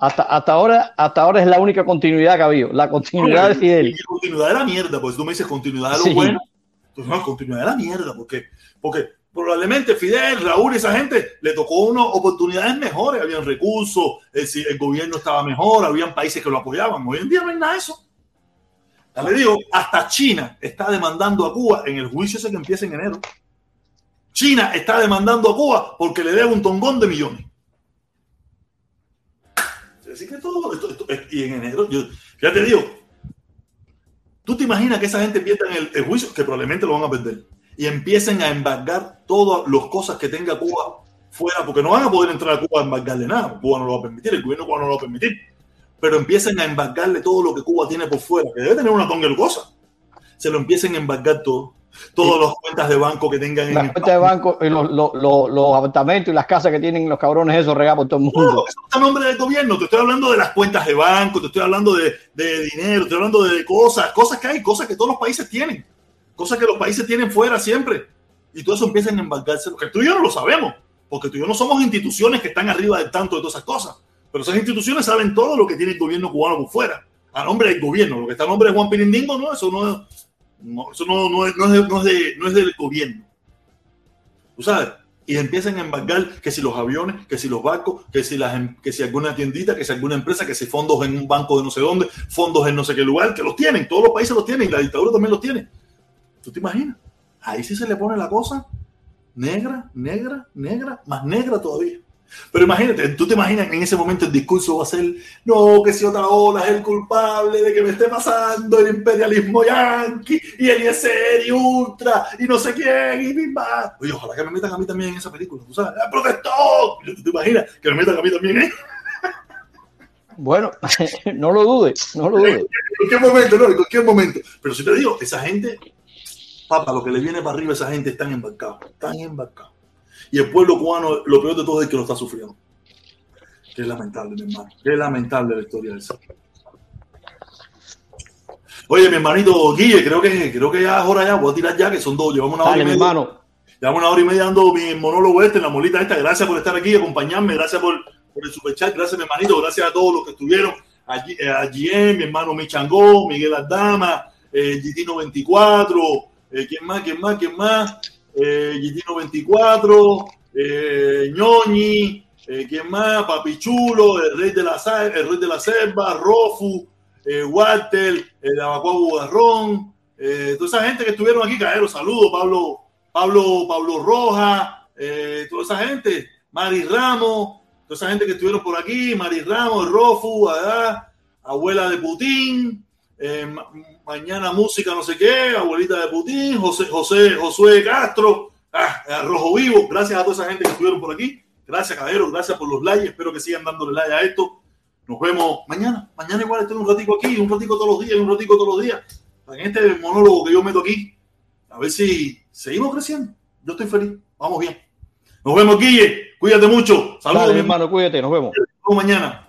Hasta, hasta, ahora, hasta ahora es la única continuidad que ha habido, la continuidad de Fidel. Y continuidad de la mierda, pues tú me dices continuidad de lo bueno. Pues no, continuidad de la mierda, porque, porque probablemente Fidel, Raúl y esa gente le tocó unas oportunidades mejores, habían recursos, el, el gobierno estaba mejor, habían países que lo apoyaban. Hoy en día no hay nada de eso. Ya le digo, hasta China está demandando a Cuba en el juicio ese que empieza en enero. China está demandando a Cuba porque le debe un tongón de millones. Esto, y en enero, yo, ya te digo, tú te imaginas que esa gente pierda en el, juicio, que probablemente lo van a perder, y empiecen a embargar todas las cosas que tenga Cuba fuera, porque no van a poder entrar a Cuba a embargarle nada, Cuba no lo va a permitir, el gobierno cubano no lo va a permitir, pero empiecen a embargarle todo lo que Cuba tiene por fuera, que debe tener una tonga de cosas, se lo empiecen a embargar todo todas las cuentas de banco que tengan en las cuentas de banco y los, los, los, apartamentos y las casas que tienen los cabrones esos regados por todo el mundo. No, eso está a nombre del gobierno. Te estoy hablando de las cuentas de banco, te estoy hablando de, de, dinero, te estoy hablando de cosas, cosas que hay, cosas que todos los países tienen, cosas que los países tienen fuera siempre. Y todo eso empiezan a embarcarse, porque tú y yo no lo sabemos, porque tú y yo no somos instituciones que están arriba del tanto de todas esas cosas. Pero esas instituciones saben todo lo que tiene el gobierno cubano por fuera, a nombre del gobierno. Lo que está a nombre de Juan Pirindingo, no, eso no, no, eso no, no, es, no, es, no, es de, no es del gobierno. ¿Tú sabes? Y empiezan a embargar que si los aviones, que si los barcos, que si, las, em, que si alguna tiendita, que si alguna empresa, que si fondos en un banco de no sé dónde, fondos en no sé qué lugar, que los tienen, todos los países los tienen, la dictadura también los tiene. ¿Tú te imaginas? Ahí sí se le pone la cosa negra, negra, negra, más negra todavía. Pero imagínate, tú te imaginas que en ese momento el discurso va a ser, no, que si otra ola es el culpable de que me esté pasando el imperialismo yanqui y el ISR y Ultra y no sé quién y mi Oye, ojalá que me metan a mí también en esa película, tú sabes, ¡protestó! ¿Tú te imaginas que me metan a mí también, eh? Bueno, [laughs] no lo dudes, no lo dudes. [laughs] En cualquier momento, no, en cualquier momento. Pero si te digo, esa gente, papá, lo que le viene para arriba a esa gente están embarcados, están embarcados. Y el pueblo cubano, lo peor de todo es que lo está sufriendo. Qué lamentable, mi hermano. Qué lamentable la historia del ser. Oye, mi hermanito Guille, creo que, creo que ya es hora ya. Voy a tirar ya, que son dos. Llevamos una hora y media. hermano. Llevamos una hora y media dando mi monólogo este en la molita esta. Gracias por estar aquí y acompañarme. Gracias por, por el superchat. Gracias, mi hermanito. Gracias a todos los que estuvieron. Allí, eh, a GM, mi hermano Michangó, Miguel Aldama, eh, GT94. Eh, ¿Quién más? ¿Quién más? ¿Quién más? Eh, Gitino 24, eh, Ñoñi, eh, ¿quién más? Papichulo, el rey de la, el rey de la selva, Rofu, eh, Walter, el Abacuabu Garrón, eh, toda esa gente que estuvieron aquí, caeros, saludos, Pablo, Pablo, Pablo Roja, toda esa gente, Mari Ramos, toda esa gente que estuvieron por aquí, Mari Ramos, Rofu, abuela de Putin, mañana música no sé qué, abuelita de Putin, José, José, Josué Castro, ah, Rojo Vivo, gracias a toda esa gente que estuvieron por aquí, gracias caballeros, gracias por los likes, espero que sigan dándole like a esto, nos vemos mañana, mañana igual estoy un ratico aquí, un ratico todos los días, un ratico todos los días, en este monólogo que yo meto aquí, a ver si seguimos creciendo, yo estoy feliz. Vamos bien. Nos vemos, Guille. Cuídate mucho. Saludos, Dale, mi hermano, cuídate, nos vemos. Nos vemos mañana.